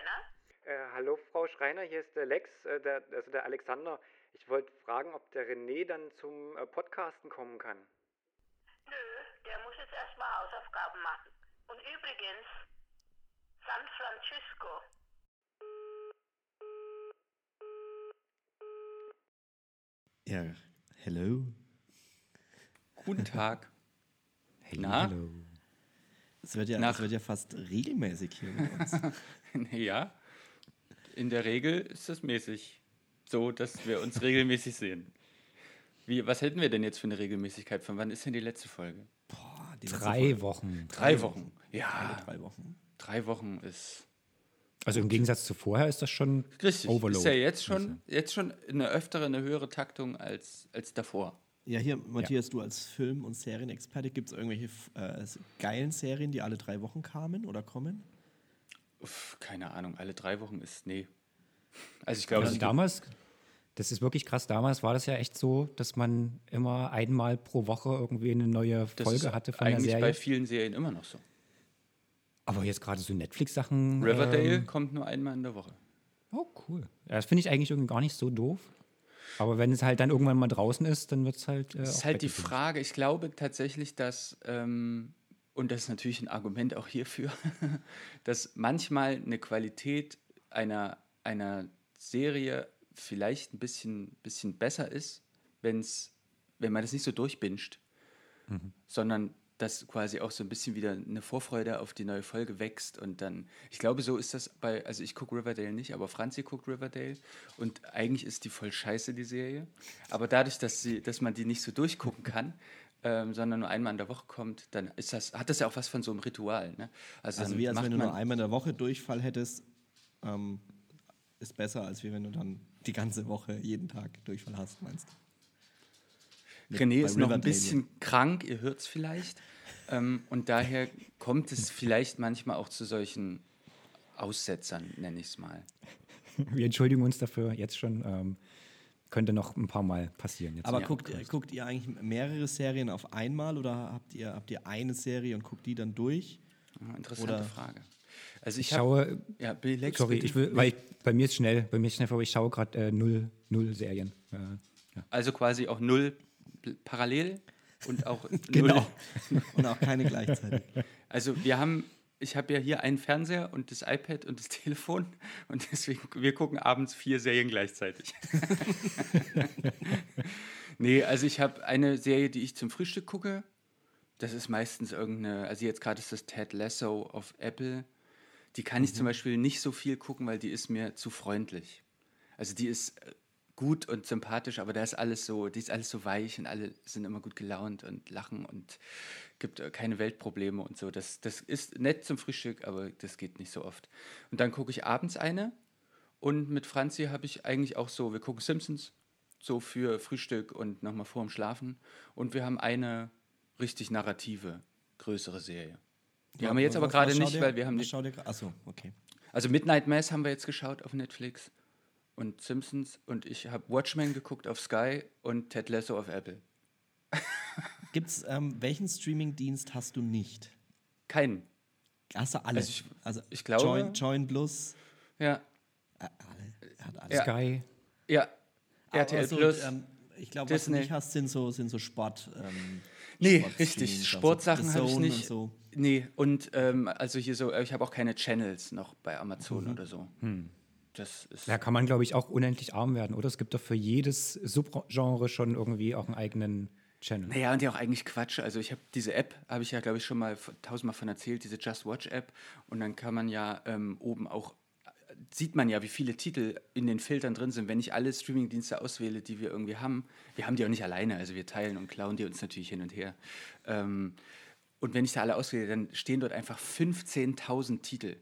Schreiner? Äh, hallo Frau Schreiner, hier ist der Lex, äh, der, also der Alexander. Ich wollte fragen, ob der René dann zum äh, Podcasten kommen kann. Nö, der muss jetzt erstmal Hausaufgaben machen. Und übrigens, San Francisco. Ja, hello. Guten Tag. Hello, Na? hello. Es wird, ja, Nach- es wird ja fast regelmäßig hier mit uns. ja, in der Regel ist es mäßig so, dass wir uns regelmäßig sehen. Wie, was hätten wir denn jetzt für eine Regelmäßigkeit? Von wann ist denn die letzte Folge? Boah, die letzte Drei Folge. Wochen. Drei Wochen. Ja, drei Wochen. drei Wochen ist Also im Gegensatz zu vorher ist das schon richtig. Overload. Ist ja jetzt schon, jetzt schon eine öftere, eine höhere Taktung als, als davor. Ja, hier, Matthias, du als Film- und Serienexperte, gibt es irgendwelche äh, geilen Serien, die alle drei Wochen kamen oder kommen? Uff, keine Ahnung, alle drei Wochen ist, nee. Also ich glaube, Also damals, das ist wirklich krass, damals war das ja echt so, dass man immer einmal pro Woche irgendwie eine neue Folge hatte von der eigentlich Serie. bei vielen Serien immer noch so. Aber jetzt gerade so Netflix-Sachen. Riverdale Ähm, kommt nur einmal in der Woche. oh, cool. Ja, das finde ich eigentlich irgendwie gar nicht so doof. Aber wenn es halt dann irgendwann mal draußen ist, dann wird es halt. Äh, Das ist auch halt die. Frage. Ich glaube tatsächlich, dass, ähm, und das ist natürlich ein Argument auch hierfür, dass manchmal eine Qualität einer, einer Serie vielleicht ein bisschen, bisschen besser ist, wenn's, wenn man das nicht so durchbinscht, sondern dass quasi auch so ein bisschen wieder eine Vorfreude auf die neue Folge wächst und dann, ich glaube, so ist das bei, also ich gucke Riverdale nicht, aber Franzi guckt Riverdale und eigentlich ist die voll scheiße, die Serie. Aber dadurch, dass, sie, dass man die nicht so durchgucken kann, ähm, sondern nur einmal in der Woche kommt, dann ist das, hat das ja auch was von so einem Ritual. Ne? Also dann wie als wenn du nur einmal in der Woche Durchfall hättest, ähm, ist besser, als wie wenn du dann die ganze Woche jeden Tag Durchfall hast, meinst du? Mit- René ist noch ein bisschen krank, ihr hört es vielleicht. Ähm, und daher kommt es vielleicht manchmal auch zu solchen Aussetzern, nenne ich es mal. Wir entschuldigen uns dafür jetzt schon. Ähm, könnte noch ein paar Mal passieren. Jetzt Aber Ja. guckt, ihr- guckt ihr eigentlich mehrere Serien auf einmal oder habt ihr, habt ihr eine Serie und guckt die dann durch? Ja, Interessante Oder- Frage. Also ich ich, hab- schaue. ja, Bill Lex, Sorry, ich will, weil ich, bei mir ist schnell, bei mir ist schnell, aber ich schaue gerade äh, null, null Serien. Äh, ja. Also quasi auch null parallel und auch Genau. null. Und auch keine gleichzeitig. Also wir haben, ich habe ja hier einen Fernseher und das iPad und das Telefon und deswegen, wir gucken abends vier Serien gleichzeitig. nee, also ich habe eine Serie, die ich zum Frühstück gucke. Das ist meistens irgendeine, also jetzt gerade ist das Ted Lasso auf Apple. Die kann ich zum Beispiel nicht so viel gucken, weil die ist mir zu freundlich. Also die ist äh, gut und sympathisch, aber da ist alles so, die ist alles so weich und alle sind immer gut gelaunt und lachen und gibt äh, keine Weltprobleme und so. Das, das ist nett zum Frühstück, aber das geht nicht so oft. Und dann gucke ich abends eine und mit Franzi habe ich eigentlich auch so, wir gucken Simpsons so für Frühstück und nochmal vor dem Schlafen und wir haben eine richtig narrative, größere Serie. Die haben wir jetzt aber gerade nicht, ihr- weil wir haben gra- Achso, okay. also Midnight Mass haben wir jetzt geschaut auf Netflix und Simpsons und ich habe Watchmen geguckt auf Sky und Ted Lasso auf Apple. Gibt's, ähm, welchen Streaming-Dienst hast du nicht? Keinen. Hast du alle? Also ich- also ich glaube- Join, Join Plus, Ja, äh, alle. Hat alle. Ja. Sky. ja. Aber RTL so, Plus. ähm, ich glaube, was du nicht hast, sind so, sind so Sport. Ähm, Nee, Sportstreamings, richtig. also Sportsachen The habe ich nicht. Und so. Nee, und ähm, also hier so, ich habe auch keine Channels noch bei Amazon oder so. Das ist. Da kann man, glaube ich, auch unendlich arm werden, oder? Es gibt doch für jedes Subgenre schon irgendwie auch einen eigenen Channel. Naja, und ja auch eigentlich Quatsch. Also ich habe diese App, habe ich ja, glaube ich, schon mal tausendmal von erzählt, diese Just Watch App. Und dann kann man ja ähm, oben auch, äh, sieht man ja, wie viele Titel in den Filtern drin sind. Wenn ich alle Streamingdienste auswähle, die wir irgendwie haben, wir haben die auch nicht alleine, also wir teilen und klauen die uns natürlich hin und her. Ähm, und wenn ich da alle auswähle, dann stehen dort einfach 15.000 Titel.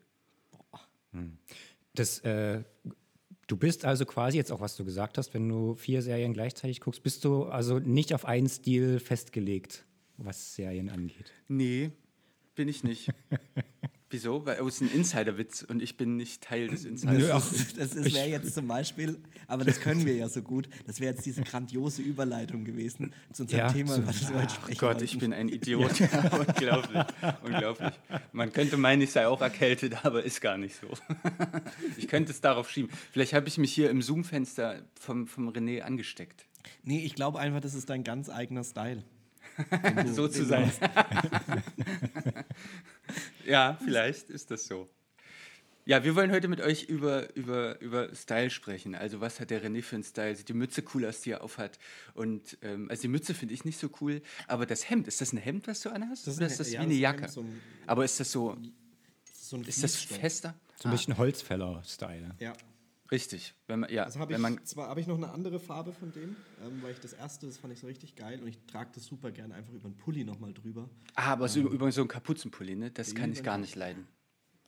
Das, äh, du bist also quasi jetzt auch, was du gesagt hast, wenn du vier Serien gleichzeitig guckst, bist du also nicht auf einen Stil festgelegt, was Serien angeht. Nee, bin ich nicht. Wieso? Weil es ist ein Insiderwitz und ich bin nicht Teil des Das, Insiders. ist- das, das wäre jetzt zum Beispiel, aber das können wir ja so gut, das wäre jetzt diese grandiose Überleitung gewesen zu unserem Ja, Thema, so- das wir heute sprechen Gott, wollten. ich bin ein Idiot. unglaublich. Unglaublich. Man könnte meinen, ich sei auch erkältet, aber ist gar nicht so. ich könnte es darauf schieben. Vielleicht habe ich mich hier im Zoom-Fenster vom, vom René angesteckt. Nee, ich glaube einfach, das ist dein ganz eigener Style. so zu sein. ja, vielleicht ist das so. Ja, wir wollen heute mit euch über, über, über Style sprechen. Also was hat der René für einen Style? Sieht die Mütze cool aus, die er aufhat? Und ähm, also die Mütze finde ich nicht so cool, aber das Hemd, ist das ein Hemd, was du anhast? Das ist Oder ein- ist das ja, wie eine ein Jacke? So ein- aber ist das so, So ein ist das fester? So ein bisschen Holzfäller-Style. Ja. Richtig. Wenn man, ja, Also habe wenn ich, man, zwar habe ich noch eine andere Farbe von dem, ähm, weil ich das erste, das fand ich so richtig geil und ich trage das super gerne einfach über einen Pulli nochmal drüber. ah, aber so, übrigens so ein Kapuzenpulli, ne? das kann ich gar nicht leiden.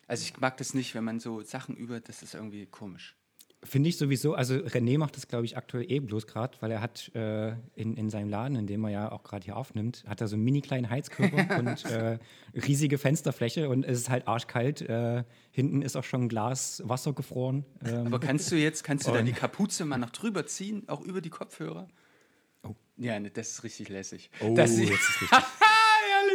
Also ich mag das nicht, wenn man so Sachen über, das ist irgendwie komisch. Finde ich sowieso, also René macht das, glaube ich, aktuell eh bloß gerade, weil er hat äh, in, in seinem Laden, in dem er ja auch gerade hier aufnimmt, hat er so einen mini kleinen Heizkörper und äh, riesige Fensterfläche und es ist halt arschkalt. Äh, hinten ist auch schon ein Glas Wasser gefroren. Ähm, Aber kannst du jetzt, kannst du da die Kapuze mal noch drüber ziehen, auch über die Kopfhörer? Oh. Ja, ne, das ist richtig lässig. oh, das jetzt ist richtig.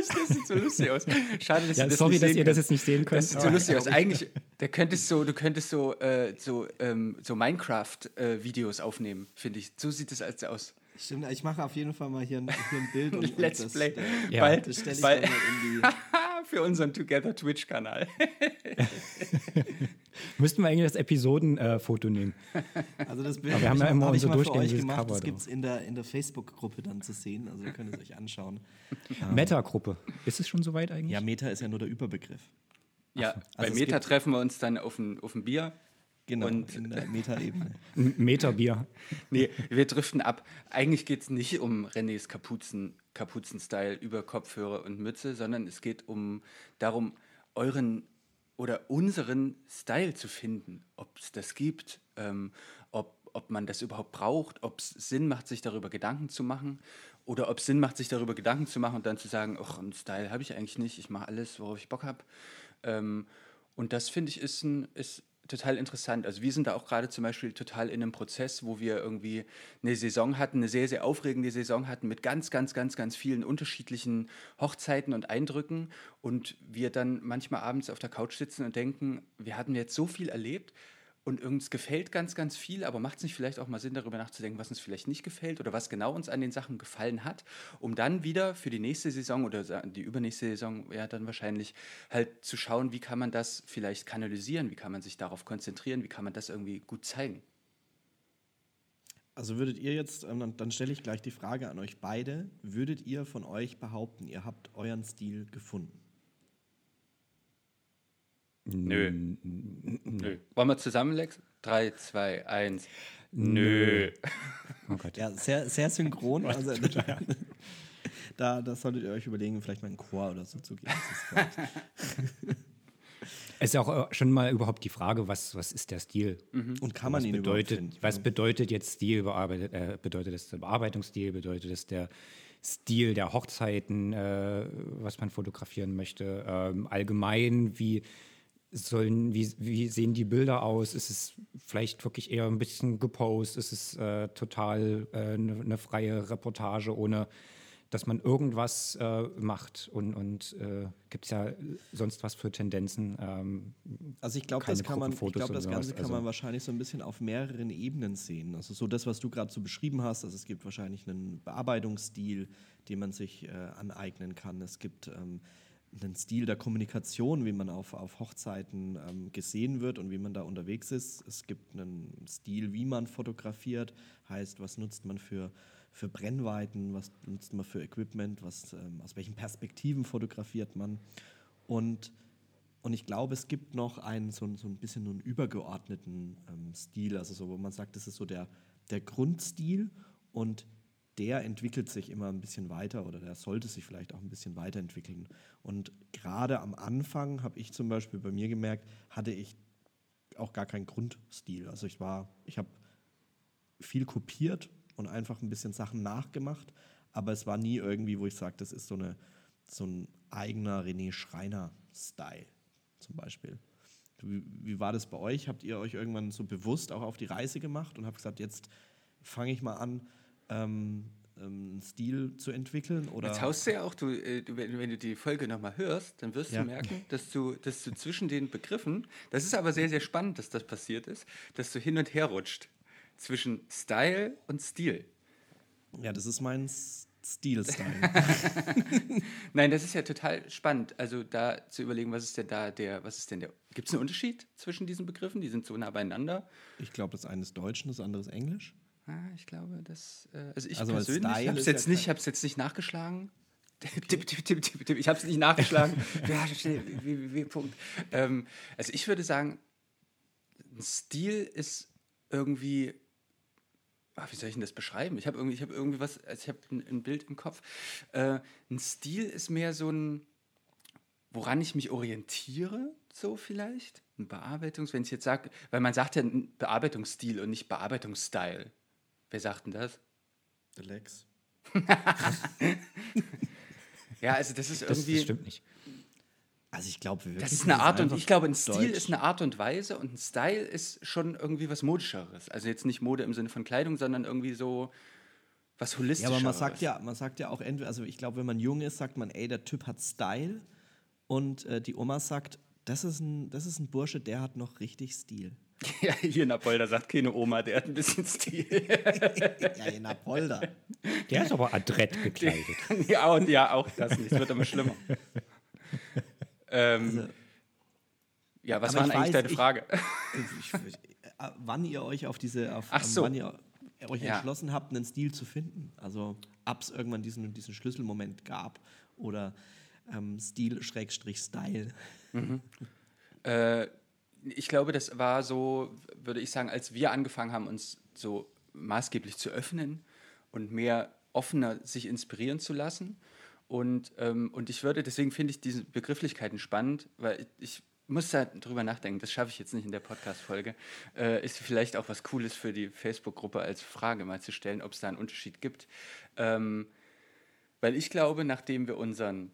Das sieht so lustig aus. Schade, dass Ja, ihr das sorry, nicht dass sehen ihr das jetzt nicht sehen könnt. Das sieht so lustig aus. Eigentlich, da könntest so, du könntest so, äh, so, ähm, so Minecraft-Videos aufnehmen, finde ich. So sieht es als aus. Stimmt, ich mache auf jeden Fall mal hier ein, hier ein Bild und, und Let's das, Play. äh, Ja. Bald, das stelle ich bald dann mal in die. für unseren Together Twitch-Kanal. Müssten wir eigentlich das Episodenfoto nehmen. Also das Bild Aber wir haben ja hab- immer unser mal für euch durchgängiges gemacht. Cover Das gibt es in der, in der Facebook-Gruppe dann zu sehen. Also ihr könnt es euch anschauen. Meta-Gruppe. Ist es schon soweit eigentlich? Ja, Meta ist ja nur der Überbegriff. Ja, bei Also es Meta treffen wir uns dann auf ein, auf ein Bier. Genau, Und- in der Meta-Ebene. M- Meterbier. Nee, wir driften ab. Eigentlich geht es nicht um Renés Kapuzen, Kapuzen-Style über Kopfhörer und Mütze, sondern es geht um darum, euren oder unseren Style zu finden. Ob es das gibt, ähm, ob, ob man das überhaupt braucht, ob es Sinn macht, sich darüber Gedanken zu machen oder ob es Sinn macht, sich darüber Gedanken zu machen und dann zu sagen, ach, einen Style habe ich eigentlich nicht, ich mache alles, worauf ich Bock habe. Ähm, und das finde ich ist, ein, ist total interessant. Also wir sind da auch gerade zum Beispiel total in einem Prozess, wo wir irgendwie eine Saison hatten, eine sehr, sehr aufregende Saison hatten mit ganz, ganz, ganz, ganz vielen unterschiedlichen Hochzeiten und Eindrücken und wir dann manchmal abends auf der Couch sitzen und denken, wir hatten jetzt so viel erlebt und uns gefällt ganz, ganz viel, aber macht es nicht vielleicht auch mal Sinn, darüber nachzudenken, was uns vielleicht nicht gefällt oder was genau uns an den Sachen gefallen hat, um dann wieder für die nächste Saison oder die übernächste Saison ja dann wahrscheinlich halt zu schauen, wie kann man das vielleicht kanalisieren, wie kann man sich darauf konzentrieren, wie kann man das irgendwie gut zeigen. Also würdet ihr jetzt, ähm, dann, dann stelle ich gleich die Frage an euch beide, würdet ihr von euch behaupten, ihr habt euren Stil gefunden? Nö. Nö. Wollen wir zusammen, Lex? Drei, zwei, eins. Nö. Nö. Oh Gott. Ja, sehr, sehr synchron. Also, da, da solltet ihr euch überlegen, vielleicht mal einen Chor oder so zu. Das vielleicht- Es ist ja auch äh, schon mal überhaupt die Frage, was, was ist der Stil? Und kann man was ihn überhaupt bedeutet, finden? was bedeutet jetzt Stil? Bearbeitet, äh, bedeutet das der Bearbeitungsstil? Bedeutet das der Stil der Hochzeiten, äh, was man fotografieren möchte? Ähm, allgemein, wie sollen, wie, wie sehen die Bilder aus? Ist es vielleicht wirklich eher ein bisschen gepostet? Ist es äh, total eine äh, ne- ne freie Reportage, ohne dass man irgendwas äh, macht? Und, und äh, gibt es ja sonst was für Tendenzen? Ähm, Also ich glaube, das kann man, ich glaube, das Ganze kann man also- wahrscheinlich so ein bisschen auf mehreren Ebenen sehen. Also so das, was du gerade so beschrieben hast, also es gibt wahrscheinlich einen Bearbeitungsstil, den man sich äh, aneignen kann. Es gibt ähm, einen Stil der Kommunikation, wie man auf, auf Hochzeiten ähm, gesehen wird und wie man da unterwegs ist. Es gibt einen Stil, wie man fotografiert, heißt, was nutzt man für, für Brennweiten, was nutzt man für Equipment, was, ähm, aus welchen Perspektiven fotografiert man. Und und ich glaube, es gibt noch einen so, so ein bisschen einen übergeordneten ähm, Stil, also so, wo man sagt, das ist so der, der Grundstil. Und der entwickelt sich immer ein bisschen weiter oder der sollte sich vielleicht auch ein bisschen weiterentwickeln. Und gerade am Anfang habe ich zum Beispiel bei mir gemerkt, hatte ich auch gar keinen Grundstil. Also ich war, ich habe viel kopiert und einfach ein bisschen Sachen nachgemacht, aber es war nie irgendwie, wo ich sage, das ist so, eine, so ein eigener René Schreiner-Style. zum Beispiel. Wie, wie war das bei euch? Habt ihr euch irgendwann so bewusst auch auf die Reise gemacht und habt gesagt, jetzt fange ich mal an, ähm, ähm, einen Stil zu entwickeln? Oder Jetzt haust du ja auch, du, äh, wenn, wenn du die Folge nochmal hörst, dann wirst Ja. du merken, dass du, dass du zwischen den Begriffen, das ist aber sehr, sehr spannend, dass das passiert ist, dass du hin und her rutscht zwischen Style und Stil. ja, das ist mein Stil-Style. Nein, das ist ja total spannend. Also da zu überlegen, was ist denn da der, was ist denn der, gibt es einen Unterschied zwischen diesen Begriffen? Die sind so nah beieinander. ich glaube, das eine ist Deutsch und das andere ist Englisch. Ah, ich glaube, das, äh, also ich Also als persönlich Style habe es jetzt ja nicht, hab's jetzt nicht nachgeschlagen. Tipp, tipp, tipp, tipp, tipp. Ich habe es nicht nachgeschlagen. ja, schnell, Punkt. Ähm, also ich würde sagen, ein Stil ist irgendwie, ah, wie soll ich denn das beschreiben? Ich habe irgendwie, ich habe irgendwie was, also ich habe ein, ein Bild im Kopf. Äh, ein Stil ist mehr so ein, woran ich mich orientiere, so vielleicht. Ein Bearbeitungs, wenn ich jetzt sage, weil man sagt ja ein Bearbeitungsstil und nicht Bearbeitungsstyle. Wer sagt denn das? Der Lex. Ja, also das ist Das, irgendwie. das stimmt nicht. Also ich glaube, wir Das ist eine Art und ich glaube, ein Stil Deutsch. ist eine Art und Weise und ein Style ist schon irgendwie was modischeres. Also jetzt nicht Mode im Sinne von Kleidung, sondern irgendwie so was Ja, holistischeres. aber man sagt ja, man sagt ja auch entweder, also ich glaube, wenn man jung ist, sagt man, ey, der Typ hat Style. Und äh, die Oma sagt, das ist, ein, das ist ein Bursche, der hat noch richtig Stil. Ja, hier in Apolda sagt keine Oma, der hat ein bisschen Stil. Ja, in Apolda. Der ist aber adrett gekleidet. ja, und ja, auch das nicht. Es wird immer schlimmer. ähm, ja, was Also, war ich eigentlich weiß, deine Frage? ich, ich, äh, wann ihr euch auf diese, auf, Ach so. wann ihr euch Ja. entschlossen habt, einen Stil zu finden. Also ob es irgendwann diesen, diesen Schlüsselmoment gab oder ähm, Stil Schrägstrich Style. Äh, ich glaube, das war so, würde ich sagen, als wir angefangen haben, uns so maßgeblich zu öffnen und mehr offener sich inspirieren zu lassen. Und, ähm, und ich würde, deswegen finde ich diese Begrifflichkeiten spannend, weil ich, ich muss da drüber nachdenken, das schaffe ich jetzt nicht in der Podcast-Folge. Äh, ist vielleicht auch was Cooles für die Facebook-Gruppe als Frage mal zu stellen, ob es da einen Unterschied gibt. Ähm, weil ich glaube, nachdem wir unseren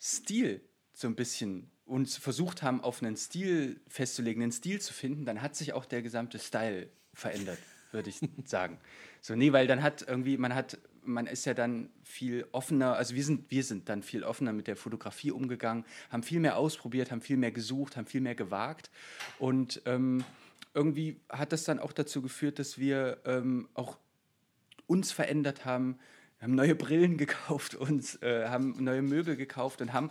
Stil so ein bisschen uns versucht haben, auf einen Stil festzulegen, einen Stil zu finden, dann hat sich auch der gesamte Style verändert, würde ich sagen. So, nee, weil dann hat irgendwie, man hat, man ist ja dann viel offener, also wir sind, wir sind dann viel offener mit der Fotografie umgegangen, haben viel mehr ausprobiert, haben viel mehr gesucht, haben viel mehr gewagt. Und ähm, irgendwie hat das dann auch dazu geführt, dass wir ähm, auch uns verändert haben. Haben neue Brillen gekauft, uns äh, haben neue Möbel gekauft und haben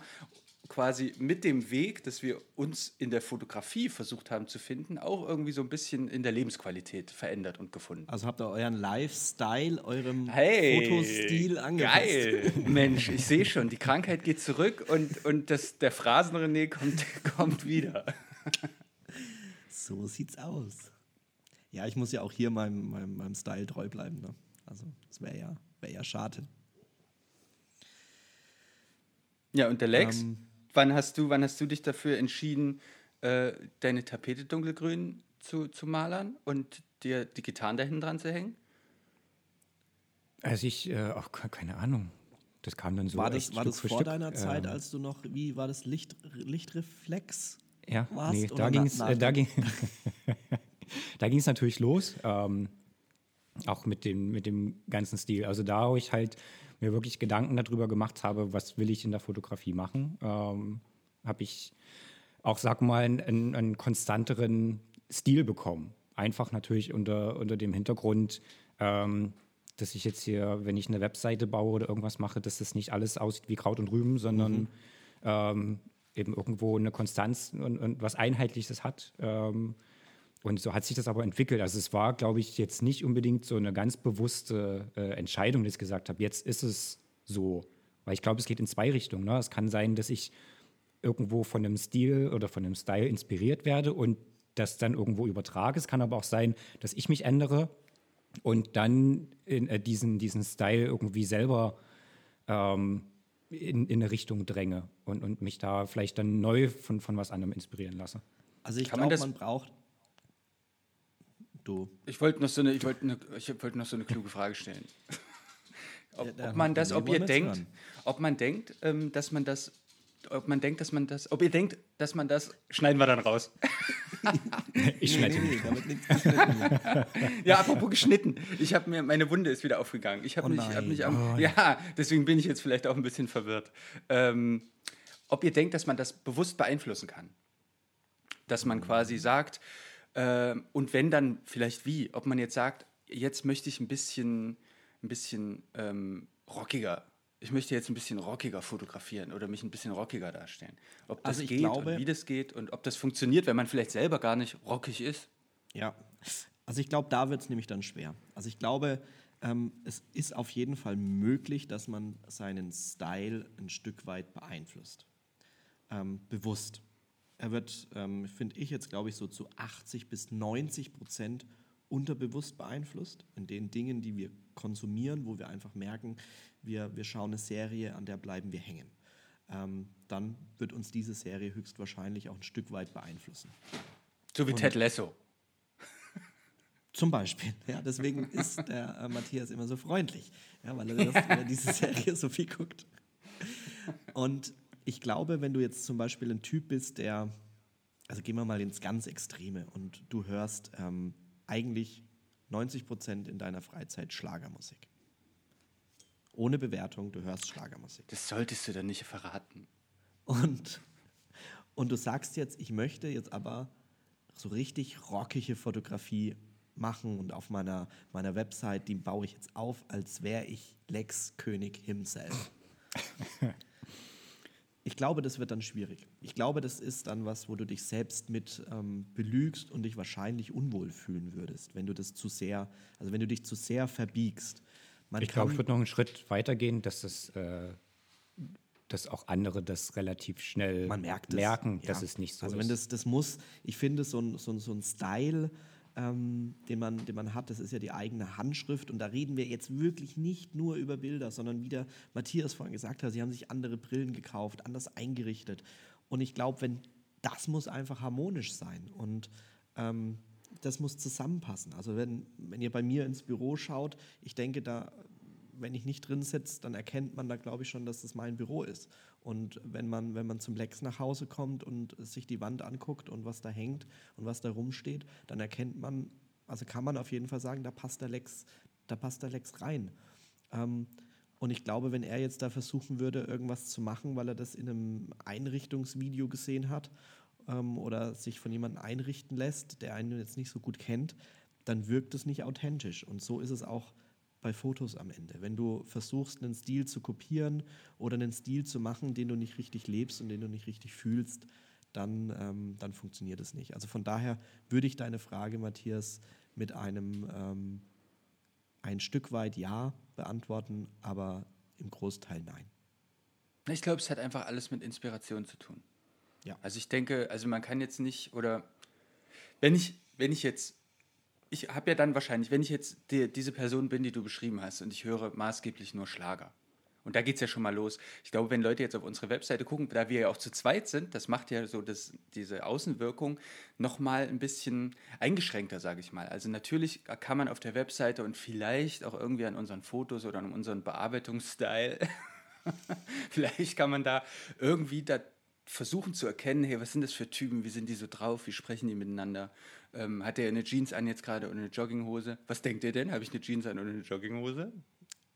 quasi mit dem Weg, dass wir uns in der Fotografie versucht haben zu finden, auch irgendwie so ein bisschen in der Lebensqualität verändert und gefunden. Also habt ihr euren Lifestyle, eurem Hey, Fotostil angepasst. Geil. Mensch, ich sehe schon, die Krankheit geht zurück und, und das, der Phrasen-René kommt, kommt wieder. So sieht's aus. Ja, ich muss ja auch hier meinem, meinem, meinem Style treu bleiben. Ne? Also, das wäre ja, wär ja schade. Ja, und der Lex, Ähm. Wann, hast du, wann hast du dich dafür entschieden, äh, deine Tapete dunkelgrün zu, zu malern und dir die Gitarren da hinten dran zu hängen? Also ich, äh, auch ke- keine Ahnung. Das kam dann so. war das, war das vor Stück. deiner Zeit, Ähm, als du noch, wie war das, Licht, Lichtreflex? Ja, warst nee, da ging es äh, da ging, da ging's natürlich los. Ähm, auch mit dem, mit dem ganzen Stil. Also da, wo ich halt mir wirklich Gedanken darüber gemacht habe, was will ich in der Fotografie machen, ähm, habe ich auch, sag mal, einen, einen, konstanteren Stil bekommen. Einfach natürlich unter, unter dem Hintergrund, ähm, dass ich jetzt hier, wenn ich eine Webseite baue oder irgendwas mache, dass das nicht alles aussieht wie Kraut und Rüben, sondern ähm, eben irgendwo eine Konstanz und, und was Einheitliches hat. Ähm, und so hat sich das aber entwickelt. Also es war, glaube ich, jetzt nicht unbedingt so eine ganz bewusste äh, Entscheidung, dass ich gesagt habe, jetzt ist es so. Weil ich glaube, es geht in zwei Richtungen. Ne? Es kann sein, dass ich irgendwo von einem Stil oder von einem Style inspiriert werde und das dann irgendwo übertrage. Es kann aber auch sein, dass ich mich ändere und dann in, äh, diesen, diesen Style irgendwie selber ähm, in, in eine Richtung dränge und, und mich da vielleicht dann neu von, von was anderem inspirieren lasse. Also ich man glaube, das- man braucht. Du. Ich wollte noch, so eine, ich wollte eine, ich wollte noch so eine kluge Frage stellen. ob, Ja, da- ob man das, ob ihr denkt, hören. ob man denkt, ähm, dass man das ob man denkt, dass man das, ob ihr denkt, dass man das, schneiden wir dann raus. Ich schneide nee, nee, damit nichts. Ja, apropos geschnitten. Ich habe mir, meine Wunde ist wieder aufgegangen. Ich habe Oh mich, hab mich am, ja, deswegen bin ich jetzt vielleicht auch ein bisschen verwirrt. Ähm, ob ihr denkt, dass man das bewusst beeinflussen kann. Dass man quasi sagt, und wenn dann vielleicht wie, ob man jetzt sagt, jetzt möchte ich ein bisschen, ein bisschen ähm, rockiger. Ich möchte jetzt ein bisschen rockiger fotografieren oder mich ein bisschen rockiger darstellen. Ob das Also ich geht glaube- und wie das geht und ob das funktioniert, wenn man vielleicht selber gar nicht rockig ist. Ja, also ich glaube, da wird es nämlich dann schwer. Also ich glaube, ähm, es ist auf jeden Fall möglich, dass man seinen Style ein Stück weit beeinflusst. Ähm, bewusst. Er wird, ähm, finde ich jetzt, glaube ich, so zu 80 bis 90 Prozent unterbewusst beeinflusst in den Dingen, die wir konsumieren, wo wir einfach merken, wir, wir schauen eine Serie, an der bleiben wir hängen. Ähm, dann wird uns diese Serie höchstwahrscheinlich auch ein Stück weit beeinflussen. So wie Ted Lasso. Zum Beispiel. Ja, deswegen ist der äh, Matthias immer so freundlich, ja, weil, er das, weil er diese Serie so viel guckt. Und ich glaube, wenn du jetzt zum Beispiel ein Typ bist, der, also gehen wir mal ins ganz Extreme und du hörst ähm, eigentlich 90 Prozent in deiner Freizeit Schlagermusik. Ohne Bewertung, du hörst Schlagermusik. Das solltest du dann nicht verraten. Und, und du sagst jetzt, ich möchte jetzt aber so richtig rockige Fotografie machen und auf meiner, meiner Website, die baue ich jetzt auf, als wäre ich Lex König himself. Ich glaube, das wird dann schwierig. Ich glaube, das ist dann was, wo du dich selbst mit ähm, belügst und dich wahrscheinlich unwohl fühlen würdest, wenn du das zu sehr, also wenn du dich zu sehr verbiegst. Man Ich glaube, ich würde noch einen Schritt weiter gehen, dass es äh, dass auch andere das relativ schnell merkt es. merken, ja. dass es nicht so also ist. wenn das, das muss, ich finde, so ein, so ein, so ein Style, ähm, den, man, den man hat, das ist ja die eigene Handschrift und da reden wir jetzt wirklich nicht nur über Bilder, sondern wie der Matthias vorhin gesagt hat, sie haben sich andere Brillen gekauft, anders eingerichtet und ich glaube, wenn das muss einfach harmonisch sein und ähm, das muss zusammenpassen. Also wenn, wenn ihr bei mir ins Büro schaut, ich denke, da wenn ich nicht drin sitze, dann erkennt man da, glaube ich, schon, dass das mein Büro ist. Und wenn man, wenn man zum Lex nach Hause kommt und sich die Wand anguckt und was da hängt und was da rumsteht, dann erkennt man, also kann man auf jeden Fall sagen, da passt der Lex, da passt der Lex rein. Ähm, und ich glaube, wenn er jetzt da versuchen würde, irgendwas zu machen, weil er das in einem Einrichtungsvideo gesehen hat ähm, oder sich von jemandem einrichten lässt, der einen jetzt nicht so gut kennt, dann wirkt es nicht authentisch. Und so ist es auch bei Fotos am Ende. Wenn du versuchst, einen Stil zu kopieren oder einen Stil zu machen, den du nicht richtig lebst und den du nicht richtig fühlst, dann, ähm, dann funktioniert es nicht. Also von daher würde ich deine Frage, Matthias, mit einem ähm, ein Stück weit Ja beantworten, aber im Großteil Nein. Ich glaube, es hat einfach alles mit Inspiration zu tun. Ja. Also ich denke, also man kann jetzt nicht, oder wenn ich, wenn ich jetzt, ich habe ja dann wahrscheinlich, wenn ich jetzt die, diese Person bin, die du beschrieben hast, und ich höre maßgeblich nur Schlager. Und da geht es ja schon mal los. Ich glaube, wenn Leute jetzt auf unsere Webseite gucken, da wir ja auch zu zweit sind, das macht ja so das, diese Außenwirkung nochmal ein bisschen eingeschränkter, sage ich mal. Also natürlich kann man auf der Webseite und vielleicht auch irgendwie an unseren Fotos oder an unserem Bearbeitungsstil Vielleicht kann man da irgendwie da versuchen zu erkennen, hey, was sind das für Typen, wie sind die so drauf, wie sprechen die miteinander? Ähm, hat der eine Jeans an jetzt gerade und eine Jogginghose? Was denkt ihr denn? Habe ich eine Jeans an oder eine Jogginghose?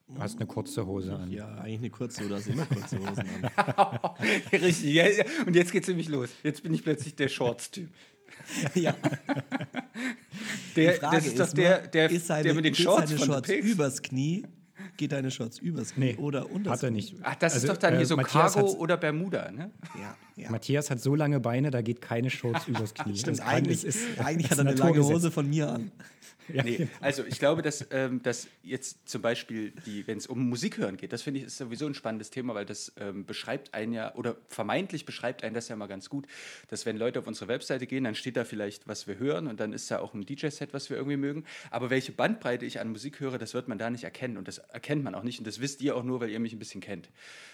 Du hast eine kurze Hose an. Ja, eigentlich eine kurze oder hast immer kurze Hosen an. Richtig, ja, ja. und jetzt geht es nämlich los. Jetzt bin ich plötzlich der Shorts-Typ. ja. Der, das ist doch nur, der, der, ist seine, der mit den Shorts seine von Shorts übers Knie? Geht deine Shorts übers Knie Nee, oder unter hat er nicht. Ach, das Also, ist doch dann äh, hier so Matthias Cargo oder Bermuda, ne? Ja, ja. Matthias hat so lange Beine, da geht keine Shorts übers Knie. Stimmt, eigentlich, ist- eigentlich es hat ist er eine lange. Hose von mir an. Ja, Nee, genau. also ich glaube, dass, ähm, dass jetzt zum Beispiel, die, wenn es um Musik hören geht, das finde ich ist sowieso ein spannendes Thema, weil das ähm, beschreibt einen ja, oder vermeintlich beschreibt einen das ja mal ganz gut, dass wenn Leute auf unsere Webseite gehen, dann steht da vielleicht, was wir hören und dann ist da auch ein DJ-Set, was wir irgendwie mögen. Aber welche Bandbreite ich an Musik höre, das wird man da nicht erkennen und das erkennt man auch nicht und das wisst ihr auch nur, weil ihr mich ein bisschen kennt.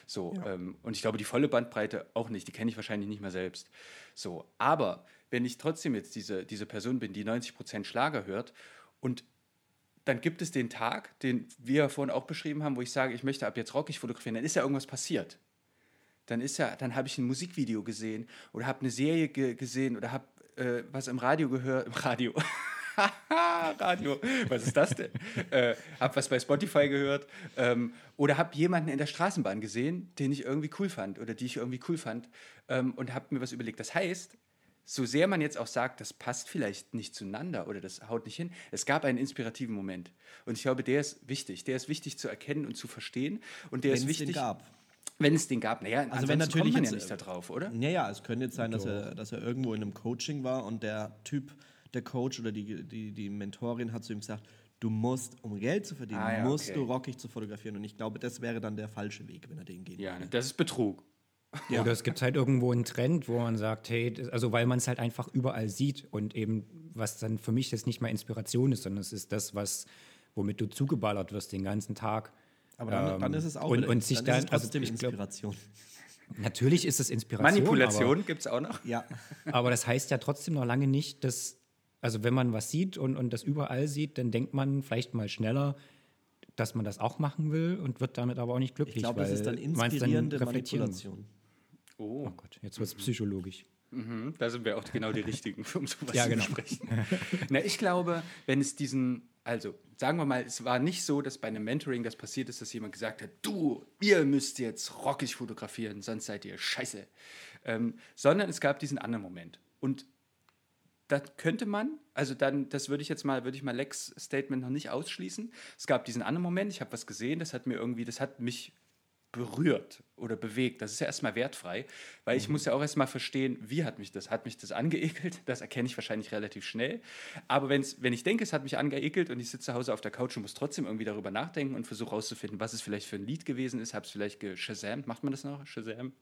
So, ähm, und ich glaube, die volle Bandbreite auch nicht, die kenne ich wahrscheinlich nicht mal selbst. So, aber wenn ich trotzdem jetzt diese, diese Person bin, die 90% Schlager hört und dann gibt es den Tag, den wir vorhin auch beschrieben haben, wo ich sage, ich möchte ab jetzt rockig fotografieren, dann ist ja irgendwas passiert. dann ist ja, dann habe ich ein Musikvideo gesehen oder habe eine Serie ge gesehen oder habe äh, was im Radio gehört, im Radio. Radio, was ist das denn? äh, hab was bei Spotify gehört ähm, oder hab jemanden in der Straßenbahn gesehen, den ich irgendwie cool fand oder die ich irgendwie cool fand ähm, und hab mir was überlegt. Das heißt, so sehr man jetzt auch sagt, das passt vielleicht nicht zueinander oder das haut nicht hin, es gab einen inspirativen Moment. Und ich glaube, der ist wichtig. Der ist wichtig zu erkennen und zu verstehen. Und der Wenn ist es wichtig. den gab. Wenn es den gab, naja, Also wenn natürlich kommt man ja jetzt, nicht da drauf, oder? Naja, es könnte jetzt sein, dass er, dass er irgendwo in einem Coaching war und der Typ, der Coach oder die, die, die Mentorin hat zu ihm gesagt, du musst, um Geld zu verdienen, Ah ja, musst okay. du rockig zu fotografieren. Und ich glaube, das wäre dann der falsche Weg, wenn er den geht. Ja, das ist Betrug. Oder es gibt halt irgendwo einen Trend, wo man sagt, hey, also weil man es halt einfach überall sieht und eben, was dann für mich jetzt nicht mal Inspiration ist, sondern es ist das, was, womit du zugeballert wirst den ganzen Tag. Aber dann, Ähm, dann ist es auch und- und sich dann dann- ist es also trotzdem glaub- Inspiration. Natürlich ist es Inspiration. Manipulation gibt es auch noch. Ja, Aber, das heißt ja trotzdem noch lange nicht, dass, also wenn man was sieht und, und das überall sieht, dann denkt man vielleicht mal schneller, dass man das auch machen will und wird damit aber auch nicht glücklich. ich glaube, das ist dann inspirierende muss. Manipulation. Oh, Oh Gott, jetzt wird es psychologisch. mhm, da sind wir auch genau die Richtigen, um sowas Ja, zu genau. besprechen. Na, ich glaube, wenn es diesen, also sagen wir mal, es war nicht so, dass bei einem Mentoring das passiert ist, dass jemand gesagt hat, du, ihr müsst jetzt rockig fotografieren, sonst seid ihr scheiße. Ähm, sondern es gab diesen anderen Moment. Und das könnte man, also dann, das würde ich jetzt mal, würde ich mal Lex Statement noch nicht ausschließen. Es gab diesen anderen Moment, ich habe was gesehen, das hat mir irgendwie, das hat mich berührt oder bewegt. Das ist ja erstmal wertfrei, weil ich muss ja auch erstmal verstehen, wie hat mich das? Hat mich das angeekelt? Das erkenne ich wahrscheinlich relativ schnell. Aber wenn's, wenn ich denke, es hat mich angeekelt und ich sitze zu Hause auf der Couch und muss trotzdem irgendwie darüber nachdenken und versuche herauszufinden, was es vielleicht für ein Lied gewesen ist, habe es vielleicht geshazamt. Macht man das noch? Shazam?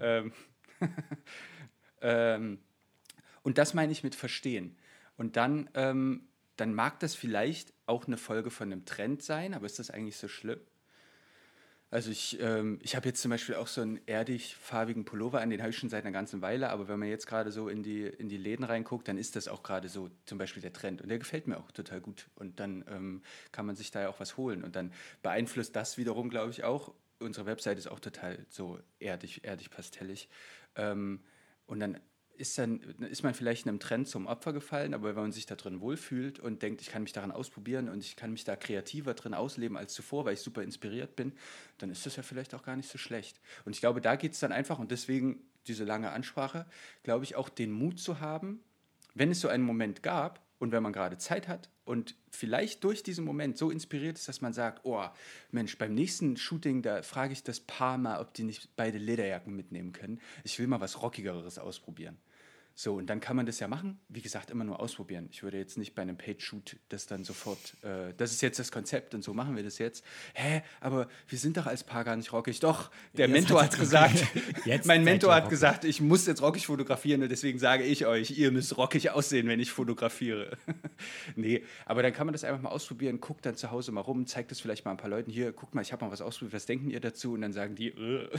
Ähm, ähm, und das meine ich mit verstehen. Und dann, ähm, dann mag das vielleicht auch eine Folge von einem Trend sein, aber ist das eigentlich so schlimm? Also ich, ähm, ich habe jetzt zum Beispiel auch so einen erdig-farbigen Pullover an, den habe ich schon seit einer ganzen Weile, aber wenn man jetzt gerade so in die, in die Läden reinguckt, dann ist das auch gerade so zum Beispiel der Trend und der gefällt mir auch total gut und dann ähm, kann man sich da ja auch was holen und dann beeinflusst das wiederum, glaube ich, auch, unsere Website ist auch total so erdig, erdig-pastellig ähm, und dann ist, dann, ist man vielleicht einem Trend zum Opfer gefallen, aber wenn man sich da drin wohlfühlt und denkt, ich kann mich daran ausprobieren und ich kann mich da kreativer drin ausleben als zuvor, weil ich super inspiriert bin, dann ist das ja vielleicht auch gar nicht so schlecht. Und ich glaube, da geht es dann einfach, und deswegen diese lange Ansprache, glaube ich, auch den Mut zu haben, wenn es so einen Moment gab und wenn man gerade Zeit hat und vielleicht durch diesen Moment so inspiriert ist, dass man sagt, oh Mensch, beim nächsten Shooting, da frage ich das Paar mal, ob die nicht beide Lederjacken mitnehmen können. Ich will mal was Rockigeres ausprobieren. So, und dann kann man das ja machen. Wie gesagt, immer nur ausprobieren. Ich würde jetzt nicht bei einem Page-Shoot das dann sofort, äh, das ist jetzt das Konzept und so machen wir das jetzt. Hä, aber wir sind doch als Paar gar nicht rockig. Doch, der Jetzt Mentor hat gesagt, Jetzt mein Mentor hat rockig. gesagt, ich muss jetzt rockig fotografieren und deswegen sage ich euch, ihr müsst rockig aussehen, wenn ich fotografiere. nee, aber dann kann man das einfach mal ausprobieren, guckt dann zu Hause mal rum, zeigt es vielleicht mal ein paar Leuten hier, guckt mal, ich habe mal was ausprobiert, was denken ihr dazu? Und dann sagen die, äh.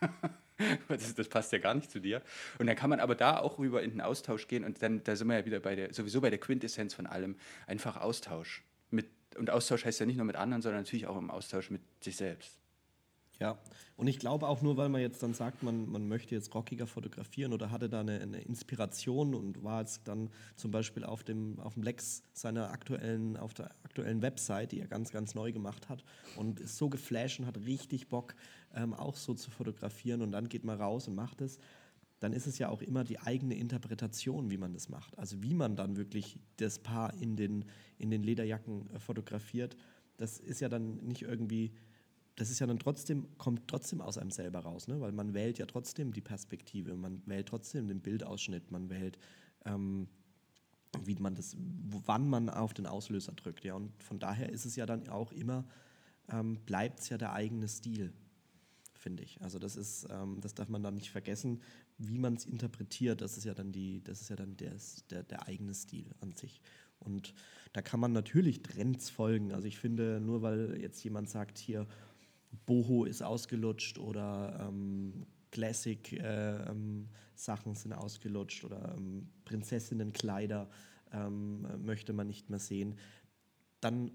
das, das passt ja gar nicht zu dir. Und dann kann man aber da auch rüber in den Austausch gehen und dann, da sind wir ja wieder bei der, sowieso bei der Quintessenz von allem, einfach Austausch. Mit, und Austausch heißt ja nicht nur mit anderen, sondern natürlich auch im Austausch mit sich selbst. Ja, und ich glaube auch nur, weil man jetzt dann sagt, man, man möchte jetzt rockiger fotografieren oder hatte da eine, eine Inspiration und war jetzt dann zum Beispiel auf dem, auf dem Lex seiner aktuellen, auf der aktuellen Website, die er ganz, ganz neu gemacht hat und ist so geflasht und hat richtig Bock, ähm, auch so zu fotografieren und dann geht man raus und macht es, dann ist es ja auch immer die eigene Interpretation, wie man das macht. Also wie man dann wirklich das Paar in den, in den Lederjacken äh, fotografiert, das ist ja dann nicht irgendwie das ist ja dann trotzdem, kommt trotzdem aus einem selber raus, ne? weil man wählt ja trotzdem die Perspektive, man wählt trotzdem den Bildausschnitt, man wählt, ähm, wie man das, wann man auf den Auslöser drückt. Ja? Und von daher ist es ja dann auch immer, ähm, bleibt es ja der eigene Stil, finde ich. Also das ist, ähm, das darf man dann nicht vergessen, wie man es interpretiert, das ist ja dann die, das ist ja dann der, der, der eigene Stil an sich. Und da kann man natürlich Trends folgen. Also ich finde, nur weil jetzt jemand sagt, hier Boho ist ausgelutscht oder ähm, Classic-Sachen sind ausgelutscht oder ähm, Prinzessinnenkleider ähm, möchte man nicht mehr sehen, dann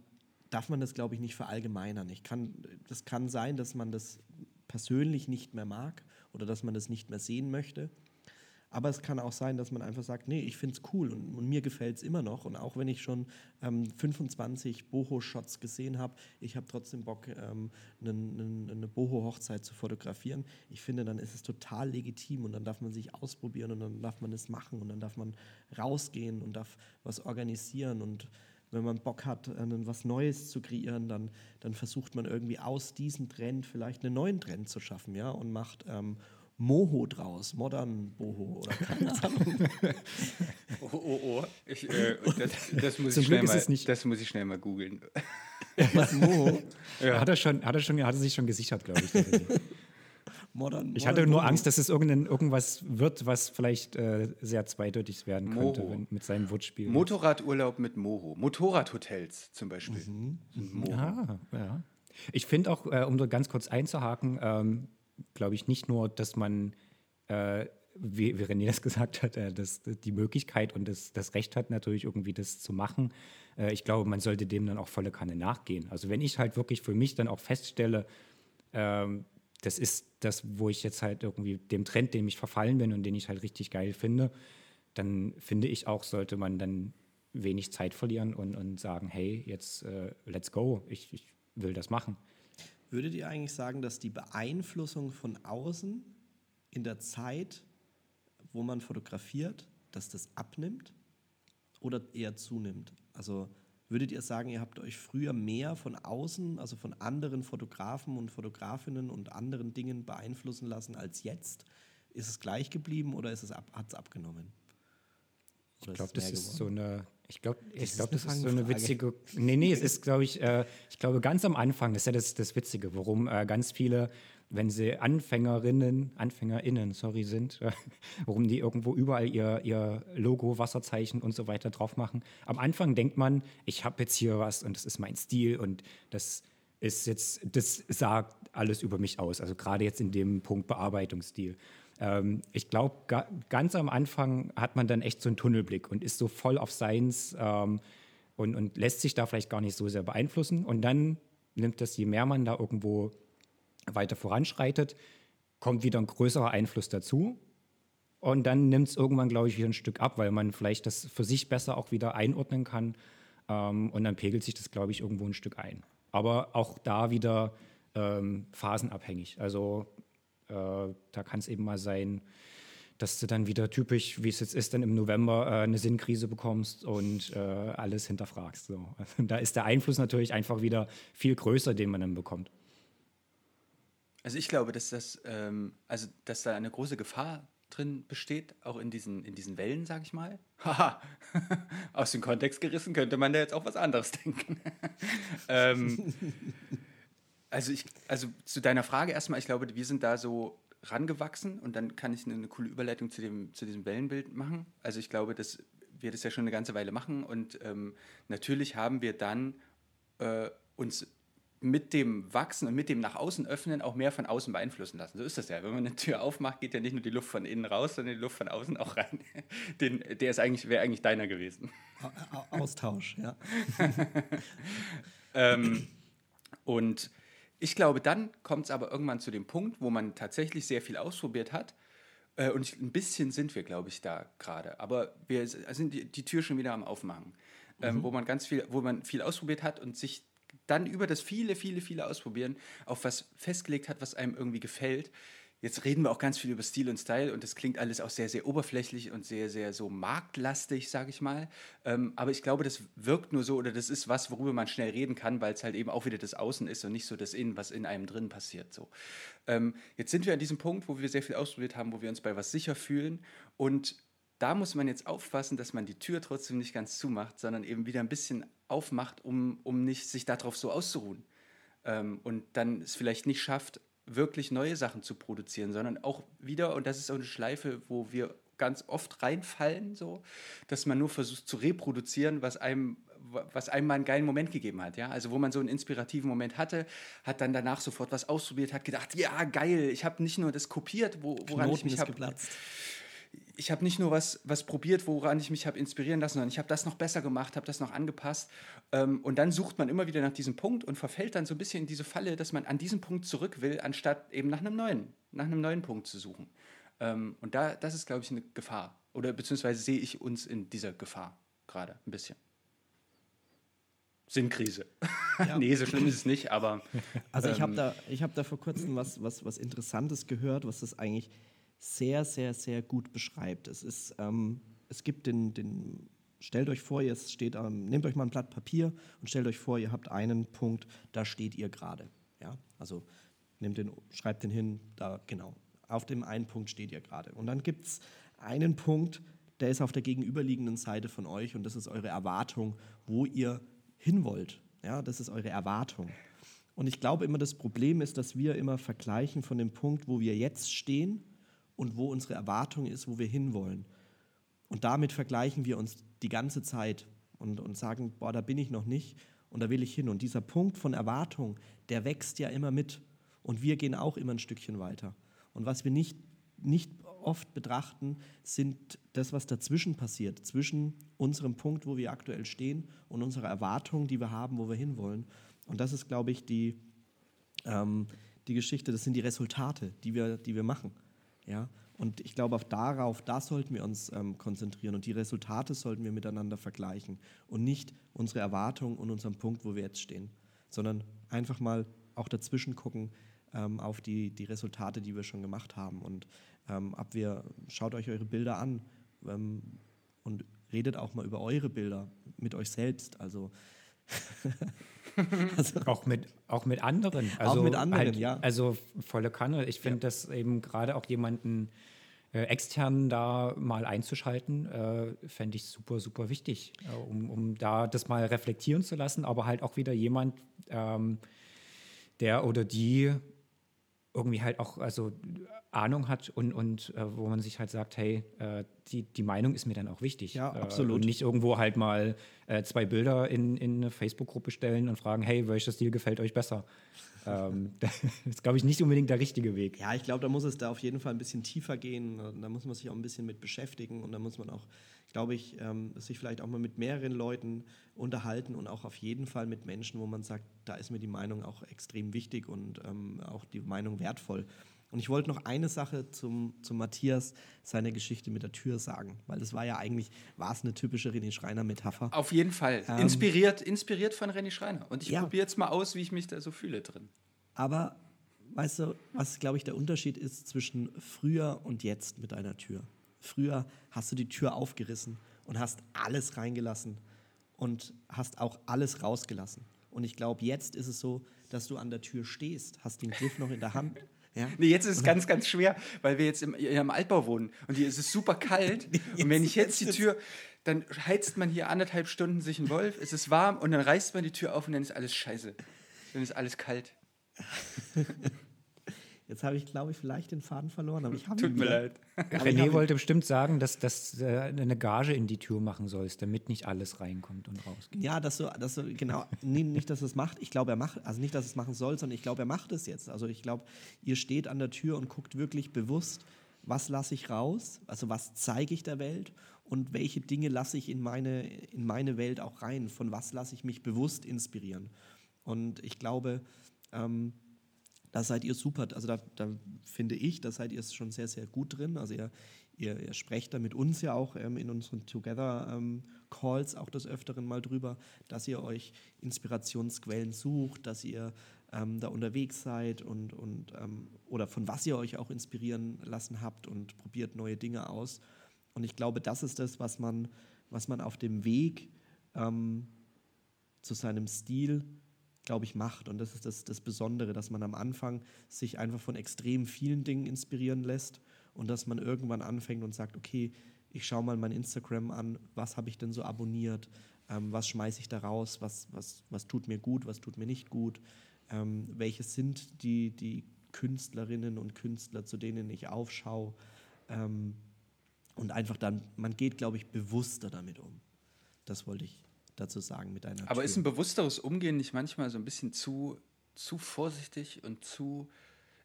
darf man das, glaube ich, nicht verallgemeinern. Ich kann, das kann sein, dass man das persönlich nicht mehr mag oder dass man das nicht mehr sehen möchte. Aber es kann auch sein, dass man einfach sagt, nee, ich finde es cool und, und, mir gefällt es immer noch. Und auch wenn ich schon ähm, 25 Boho-Shots gesehen habe, ich habe trotzdem Bock, ähm, eine, eine, eine Boho-Hochzeit zu fotografieren. Ich finde, dann ist es total legitim und dann darf man sich ausprobieren und dann darf man es machen und dann darf man rausgehen und darf was organisieren und wenn man Bock hat, was Neues zu kreieren, dann, dann versucht man irgendwie aus diesem Trend vielleicht einen neuen Trend zu schaffen, ja, und macht ähm, Moho draus, modern Boho oder keine Ahnung. oh, oh, oh. Ich, äh, das, das, muss ich schnell mal, das muss ich schnell mal googeln. Was, Moho? Ja. Hat, er schon, hat, er schon, hat er sich schon gesichert, glaube ich. Modern, ich hatte nur Moho. Angst, dass es irgendwas wird, was vielleicht äh, sehr zweideutig werden könnte wenn, mit seinem Wortspiel. Motorradurlaub mit Moho. Motorradhotels zum Beispiel. Mhm. Moho. Ah, ja. Ich finde auch, äh, um da ganz kurz einzuhaken, ähm, glaube ich, nicht nur, dass man, äh, wie, wie René das gesagt hat, äh, dass die Möglichkeit und das, das Recht hat, natürlich irgendwie das zu machen. Äh, ich glaube, man sollte dem dann auch volle Kanne nachgehen. Also wenn ich halt wirklich für mich dann auch feststelle, ähm, das ist das, wo ich jetzt halt irgendwie dem Trend, dem ich verfallen bin und den ich halt richtig geil finde, dann finde ich auch, sollte man dann wenig Zeit verlieren und, und sagen, hey, jetzt äh, let's go, ich, ich will das machen. Würdet ihr eigentlich sagen, dass die Beeinflussung von außen in der Zeit, wo man fotografiert, dass das abnimmt oder eher zunimmt? Also würdet ihr sagen, ihr habt euch früher mehr von außen, also von anderen Fotografen und Fotografinnen und anderen Dingen beeinflussen lassen als jetzt? Ist es gleich geblieben oder ist es ab, hat es abgenommen? Oder ich glaube, das ist so eine ich glaube, ich das ist so eine witzige. Nee, nee, es ist, glaube ich, äh, ich glaube, ganz am Anfang, das ist ja das, das Witzige, warum äh, ganz viele, wenn sie Anfängerinnen, AnfängerInnen, sorry, sind, äh, warum die irgendwo überall ihr, ihr Logo, Wasserzeichen und so weiter drauf machen. Am Anfang denkt man, ich habe jetzt hier was und das ist mein Stil und das ist jetzt, das sagt alles über mich aus. Also gerade jetzt in dem Punkt Bearbeitungsstil. Ähm, ich glaube, ga, ganz am Anfang hat man dann echt so einen Tunnelblick und ist so voll auf Science ähm, und, und lässt sich da vielleicht gar nicht so sehr beeinflussen. Und dann nimmt das, je mehr man da irgendwo weiter voranschreitet, kommt wieder ein größerer Einfluss dazu. Und dann nimmt es irgendwann, glaube ich, wieder ein Stück ab, weil man vielleicht das für sich besser auch wieder einordnen kann. Ähm, und dann pegelt sich das, glaube ich, irgendwo ein Stück ein. Aber auch da wieder ähm, phasenabhängig. Also da kann es eben mal sein, dass du dann wieder typisch, wie es jetzt ist, dann im November äh, eine Sinnkrise bekommst und äh, alles hinterfragst. So. Also, da ist der Einfluss natürlich einfach wieder viel größer, den man dann bekommt. Also ich glaube, dass das, ähm, also dass da eine große Gefahr drin besteht, auch in diesen, in diesen Wellen, sag ich mal. Haha, aus dem Kontext gerissen könnte man da jetzt auch was anderes denken. ähm, also ich, also zu deiner Frage erstmal, ich glaube, wir sind da so rangewachsen und dann kann ich eine, eine coole Überleitung zu, dem, zu diesem Wellenbild machen. Also ich glaube, dass wir das ja schon eine ganze Weile machen und ähm, natürlich haben wir dann äh, uns mit dem Wachsen und mit dem nach außen öffnen auch mehr von außen beeinflussen lassen. So ist das ja. Wenn man eine Tür aufmacht, geht ja nicht nur die Luft von innen raus, sondern die Luft von außen auch rein. Den, der ist eigentlich, wäre eigentlich deiner gewesen. Austausch, ja. ähm, und ich glaube, dann kommt es aber irgendwann zu dem Punkt, wo man tatsächlich sehr viel ausprobiert hat. Äh, und ich, ein bisschen sind wir, glaube ich, da gerade. Aber wir sind die, die, Tür schon wieder am Aufmachen. Ähm, mhm. wo man ganz viel, wo man viel ausprobiert hat und sich dann über das viele, viele, viele Ausprobieren auf was festgelegt hat, was einem irgendwie gefällt. Jetzt reden wir auch ganz viel über Stil und Style und das klingt alles auch sehr, sehr oberflächlich und sehr, sehr so marktlastig, sage ich mal. Ähm, aber ich glaube, das wirkt nur so oder das ist was, worüber man schnell reden kann, weil es halt eben auch wieder das Außen ist und nicht so das Innen, was in einem drin passiert. So. Ähm, jetzt sind wir an diesem Punkt, wo wir sehr viel ausprobiert haben, wo wir uns bei was sicher fühlen und da muss man jetzt aufpassen, dass man die Tür trotzdem nicht ganz zumacht, sondern eben wieder ein bisschen aufmacht, um, um nicht sich darauf so auszuruhen. Ähm, und dann es vielleicht nicht schafft, wirklich neue Sachen zu produzieren, sondern auch wieder, und das ist auch eine Schleife, wo wir ganz oft reinfallen, so, dass man nur versucht zu reproduzieren, was einem was einem mal einen geilen Moment gegeben hat, ja, also wo man so einen inspirativen Moment hatte, hat dann danach sofort was ausprobiert, hat gedacht, ja geil, ich habe nicht nur das kopiert, wo, woran Knoten ich mich habe ich habe nicht nur was, was probiert, woran ich mich habe inspirieren lassen, sondern ich habe das noch besser gemacht, habe das noch angepasst. Ähm, und dann sucht man immer wieder nach diesem Punkt und verfällt dann so ein bisschen in diese Falle, dass man an diesem Punkt zurück will, anstatt eben nach einem neuen, nach einem neuen Punkt zu suchen. Ähm, und da, das ist, glaube ich, eine Gefahr. Oder beziehungsweise sehe ich uns in dieser Gefahr gerade ein bisschen. Sinnkrise. Ja. nee, so schlimm ist es nicht, aber. Also ich habe ähm, da, hab da vor kurzem was, was, was Interessantes gehört, was das eigentlich sehr, sehr, sehr gut beschreibt. Es, ist, ähm, es gibt den, den, stellt euch vor, jetzt steht, ähm, nehmt euch mal ein Blatt Papier und stellt euch vor, ihr habt einen Punkt, da steht ihr gerade. Ja? Also nehmt den, schreibt den hin, da genau. Auf dem einen Punkt steht ihr gerade. Und dann gibt es einen Punkt, der ist auf der gegenüberliegenden Seite von euch und das ist eure Erwartung, wo ihr hin wollt. Ja, das ist eure Erwartung. Und ich glaube immer, das Problem ist, dass wir immer vergleichen von dem Punkt, wo wir jetzt stehen und wo unsere Erwartung ist, wo wir hinwollen. Und damit vergleichen wir uns die ganze Zeit und, und sagen, boah, da bin ich noch nicht und da will ich hin. Und dieser Punkt von Erwartung, der wächst ja immer mit. Und wir gehen auch immer ein Stückchen weiter. Und was wir nicht, nicht oft betrachten, sind das, was dazwischen passiert, zwischen unserem Punkt, wo wir aktuell stehen und unserer Erwartung, die wir haben, wo wir hinwollen. Und das ist, glaube ich, die, ähm, die Geschichte, das sind die Resultate, die wir, die wir machen. Ja? Und ich glaube, auf darauf, da sollten wir uns ähm, konzentrieren und die Resultate sollten wir miteinander vergleichen und nicht unsere Erwartungen und unseren Punkt, wo wir jetzt stehen, sondern einfach mal auch dazwischen gucken ähm, auf die, die Resultate, die wir schon gemacht haben. Und ähm, ab wir, schaut euch eure Bilder an ähm, und redet auch mal über eure Bilder mit euch selbst. Also also, auch, mit, auch mit anderen. Also auch mit anderen, halt, ja. Also volle Kanne. Ich finde ja. das eben gerade auch jemanden äh, extern da mal einzuschalten, äh, fände ich super, super wichtig, äh, um, um da das mal reflektieren zu lassen, aber halt auch wieder jemand, ähm, der oder die irgendwie halt auch also Ahnung hat und, und äh, wo man sich halt sagt, hey, äh, die, die Meinung ist mir dann auch wichtig. Ja, absolut. Äh, und nicht irgendwo halt mal äh, zwei Bilder in, in eine Facebook-Gruppe stellen und fragen, hey, welcher Stil gefällt euch besser? ähm, das ist, glaube ich, nicht unbedingt der richtige Weg. Ja, ich glaube, da muss es da auf jeden Fall ein bisschen tiefer gehen. Da muss man sich auch ein bisschen mit beschäftigen und da muss man auch, glaube ich, ähm, sich vielleicht auch mal mit mehreren Leuten unterhalten und auch auf jeden Fall mit Menschen, wo man sagt, da ist mir die Meinung auch extrem wichtig und ähm, auch die Meinung wertvoll. Und ich wollte noch eine Sache zum, zum Matthias, seine Geschichte mit der Tür sagen, weil das war ja eigentlich, war es eine typische René Schreiner-Metapher. Auf jeden Fall. Ähm, inspiriert, inspiriert von René Schreiner. Und ich ja. probiere jetzt mal aus, wie ich mich da so fühle drin. Aber weißt du, was, glaube ich, der Unterschied ist zwischen früher und jetzt mit einer Tür? Früher hast du die Tür aufgerissen und hast alles reingelassen und hast auch alles rausgelassen. Und ich glaube, jetzt ist es so, dass du an der Tür stehst, hast den Griff noch in der Hand ja? Nee, jetzt ist es ganz, ganz schwer, weil wir jetzt im, im Altbau wohnen und hier ist es super kalt. und wenn ich jetzt die Tür, dann heizt man hier anderthalb Stunden sich einen Wolf, es ist warm und dann reißt man die Tür auf und dann ist alles scheiße. Dann ist alles kalt. Jetzt habe ich, glaube ich, vielleicht den Faden verloren, aber ich habe Tut mir leid. René wollte bestimmt sagen, dass, dass äh, eine Gage in die Tür machen sollst, damit nicht alles reinkommt und rausgeht. Ja, dass du, dass du genau, nee, nicht, dass es macht. Ich glaube, er macht, also nicht, dass es machen soll, sondern ich glaube, er macht es jetzt. Also ich glaube, ihr steht an der Tür und guckt wirklich bewusst, was lasse ich raus, also was zeige ich der Welt und welche Dinge lasse ich in meine, in meine Welt auch rein, von was lasse ich mich bewusst inspirieren. Und ich glaube, ähm, da seid ihr super, also da, da finde ich, da seid ihr schon sehr, sehr gut drin. Also ihr, ihr, ihr sprecht da mit uns ja auch ähm, in unseren Together-Calls ähm, auch des Öfteren mal drüber, dass ihr euch Inspirationsquellen sucht, dass ihr ähm, da unterwegs seid und, und ähm, oder von was ihr euch auch inspirieren lassen habt und probiert neue Dinge aus. Und ich glaube, das ist das, was man, was man auf dem Weg ähm, zu seinem Stil glaube ich, macht. Und das ist das, das Besondere, dass man am Anfang sich einfach von extrem vielen Dingen inspirieren lässt und dass man irgendwann anfängt und sagt, okay, ich schaue mal mein Instagram an, was habe ich denn so abonniert, ähm, was schmeiße ich da raus, was, was, was tut mir gut, was tut mir nicht gut, ähm, welche sind die, die Künstlerinnen und Künstler, zu denen ich aufschaue. Ähm, und einfach dann, man geht, glaube ich, bewusster damit um. Das wollte ich dazu sagen mit deiner Aber Tür. ist ein bewussteres Umgehen nicht manchmal so ein bisschen zu, zu vorsichtig und zu.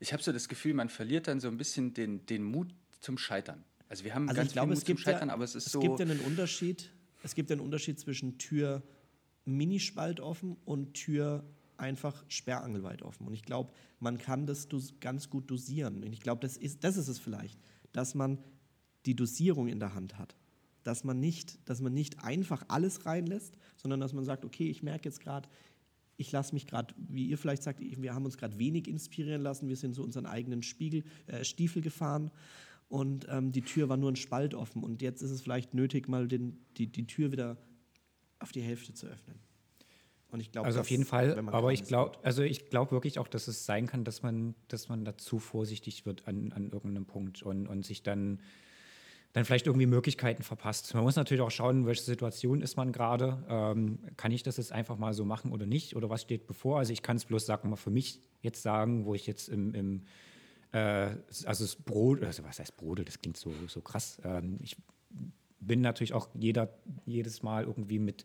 Ich habe so das Gefühl, man verliert dann so ein bisschen den, den Mut zum Scheitern. Also wir haben Also ganz ich glaube, viel es Mut zum gibt, ja, Scheitern, aber es ist es so. gibt ja einen Unterschied. Es gibt ja einen Unterschied zwischen Tür Minispalt offen und Tür einfach sperrangelweit offen. Und ich glaube, man kann das ganz gut dosieren. Und ich glaube, das ist, das ist es vielleicht, dass man die Dosierung in der Hand hat. Dass man nicht, dass man nicht einfach alles reinlässt, sondern dass man sagt, okay, ich merke jetzt gerade, ich lasse mich gerade, wie ihr vielleicht sagt, wir haben uns gerade wenig inspirieren lassen, wir sind so unseren eigenen Spiegel, äh, Stiefel gefahren. Und ähm, die Tür war nur ein Spalt offen. Und jetzt ist es vielleicht nötig, mal den, die, die Tür wieder auf die Hälfte zu öffnen. Und ich glaube, Also auf jeden Fall, aber ich glaube, also ich glaube wirklich auch, dass es sein kann, dass man, dass man dazu vorsichtig wird an, an irgendeinem Punkt und, und sich dann, dann vielleicht irgendwie Möglichkeiten verpasst. Man muss natürlich auch schauen, in welcher Situation ist man gerade. Ähm, kann ich das jetzt einfach mal so machen oder nicht? Oder was steht bevor? Also ich kann es bloß, sagen mal, für mich jetzt sagen, wo ich jetzt im, im äh, also das Brot, also was heißt Brodel, das klingt so, so krass. Ähm, ich bin natürlich auch jeder, jedes Mal irgendwie mit,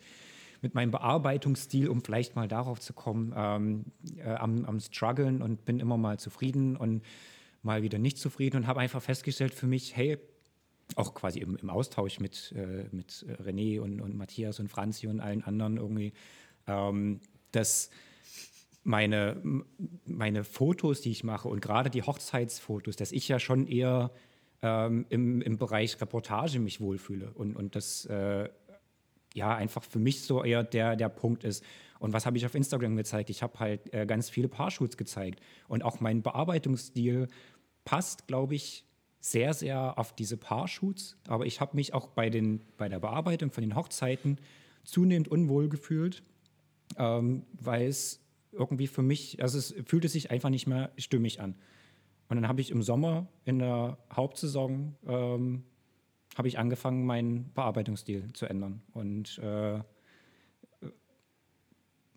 mit meinem Bearbeitungsstil, um vielleicht mal darauf zu kommen, ähm, äh, am, am struggeln und bin immer mal zufrieden und mal wieder nicht zufrieden und habe einfach festgestellt für mich, hey, auch quasi im, im Austausch mit, äh, mit René und, und Matthias und Franzi und allen anderen irgendwie, ähm, dass meine, meine Fotos, die ich mache und gerade die Hochzeitsfotos, dass ich ja schon eher ähm, im, im Bereich Reportage mich wohlfühle und, und das äh, ja einfach für mich so eher der, der Punkt ist. Und was habe ich auf Instagram gezeigt? Ich habe halt äh, ganz viele Paarshoots gezeigt und auch mein Bearbeitungsstil passt, glaube ich, sehr, sehr auf diese Paarshoots. Aber ich habe mich auch bei, den, bei der Bearbeitung von den Hochzeiten zunehmend unwohl gefühlt, ähm, weil es irgendwie für mich, also es fühlte sich einfach nicht mehr stimmig an. Und dann habe ich im Sommer in der Hauptsaison ähm, habe ich angefangen, meinen Bearbeitungsstil zu ändern. Und äh,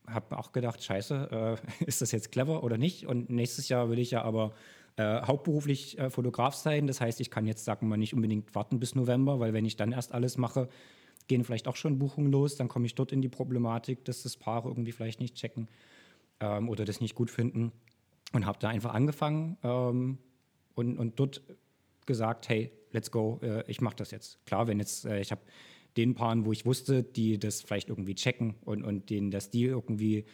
habe auch gedacht, scheiße, äh, ist das jetzt clever oder nicht? Und nächstes Jahr will ich ja aber äh, hauptberuflich äh, Fotograf sein. Das heißt, ich kann jetzt, sagen wir mal, nicht unbedingt warten bis November, weil wenn ich dann erst alles mache, gehen vielleicht auch schon Buchungen los. Dann komme ich dort in die Problematik, dass das Paare irgendwie vielleicht nicht checken ähm, oder das nicht gut finden. Und habe da einfach angefangen ähm, und, und dort gesagt, hey, let's go, äh, ich mache das jetzt. Klar, wenn jetzt, äh, ich habe den Paaren, wo ich wusste, die das vielleicht irgendwie checken und, und denen der Stil irgendwie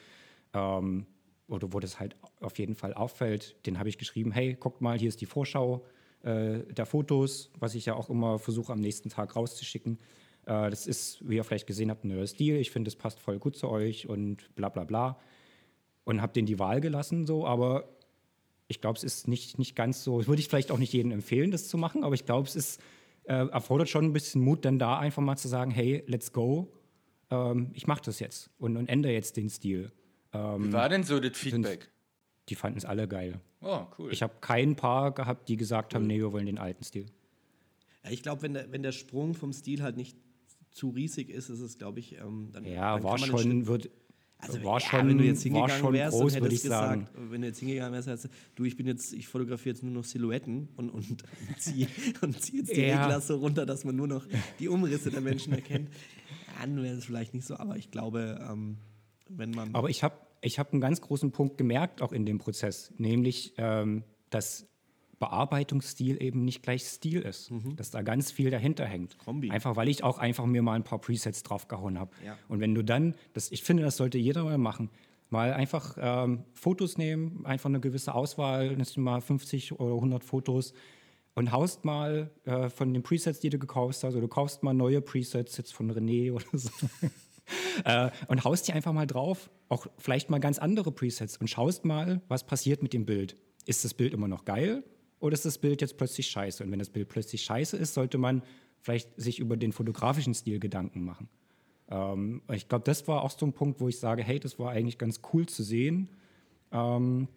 ähm, oder wo das halt auf jeden Fall auffällt, den habe ich geschrieben, hey, guckt mal, hier ist die Vorschau äh, der Fotos, was ich ja auch immer versuche am nächsten Tag rauszuschicken. Äh, das ist, wie ihr vielleicht gesehen habt, ein neuer Stil. Ich finde, es passt voll gut zu euch und bla bla bla. Und habe denen die Wahl gelassen, so, aber ich glaube, es ist nicht, nicht ganz so, würde ich vielleicht auch nicht jedem empfehlen, das zu machen, aber ich glaube, es ist, äh, erfordert schon ein bisschen Mut, dann da einfach mal zu sagen, hey, let's go, ähm, ich mache das jetzt und, und ändere jetzt den Stil. Wie war denn so das Feedback? Die fanden es alle geil. Oh, cool. Ich habe kein Paar gehabt, die gesagt haben, nee, wir wollen den alten Stil. Ja, ich glaube, wenn der, wenn der Sprung vom Stil halt nicht zu riesig ist, ist es, glaube ich, ähm, dann, Ja, dann war schon, wird, Also, war ja, schon, wenn du jetzt war hingegangen schon wärst groß, und würde hättest ich sagen. gesagt, wenn du jetzt hingegangen wärst, hättest du, du, ich bin jetzt, ich fotografiere jetzt nur noch Silhouetten und, und ziehe und zieh jetzt die Ja. Regler so runter, dass man nur noch die Umrisse der Menschen erkennt. Dann wäre es vielleicht nicht so, aber ich glaube, ähm, wenn man. Aber ich habe ich hab einen ganz großen Punkt gemerkt, auch in dem Prozess, nämlich, ähm, dass Bearbeitungsstil eben nicht gleich Stil ist. Dass da ganz viel dahinter hängt. Mhm. Kombi. Einfach weil ich auch einfach mir mal ein paar Presets draufgehauen habe. Ja. Und wenn du dann, das, ich finde, das sollte jeder mal machen, mal einfach ähm, Fotos nehmen, einfach eine gewisse Auswahl, nimmst du mal 50 oder 100 Fotos und haust mal äh, von den Presets, die du gekauft hast, oder du kaufst mal neue Presets jetzt von René oder so. äh, und haust die einfach mal drauf, auch vielleicht mal ganz andere Presets und schaust mal, was passiert mit dem Bild. Ist das Bild immer noch geil oder ist das Bild jetzt plötzlich scheiße? Und wenn das Bild plötzlich scheiße ist, sollte man vielleicht sich über den fotografischen Stil Gedanken machen. Ähm, ich glaube, das war auch so ein Punkt, wo ich sage, hey, das war eigentlich ganz cool zu sehen, ähm,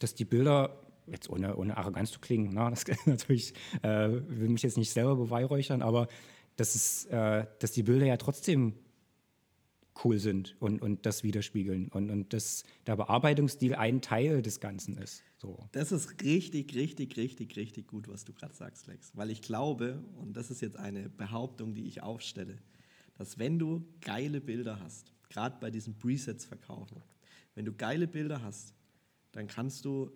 dass die Bilder, jetzt ohne, ohne Arroganz zu klingen, na, das natürlich, äh, will mich jetzt nicht selber beweihräuchern, aber dass, es, äh, dass die Bilder ja trotzdem cool sind und, und das widerspiegeln und, und dass der Bearbeitungsstil ein Teil des Ganzen ist. So. Das ist richtig, richtig, richtig, richtig gut, was du gerade sagst, Lex. Weil ich glaube, und das ist jetzt eine Behauptung, die ich aufstelle, dass wenn du geile Bilder hast, gerade bei diesen Presets verkaufen, wenn du geile Bilder hast, dann kannst du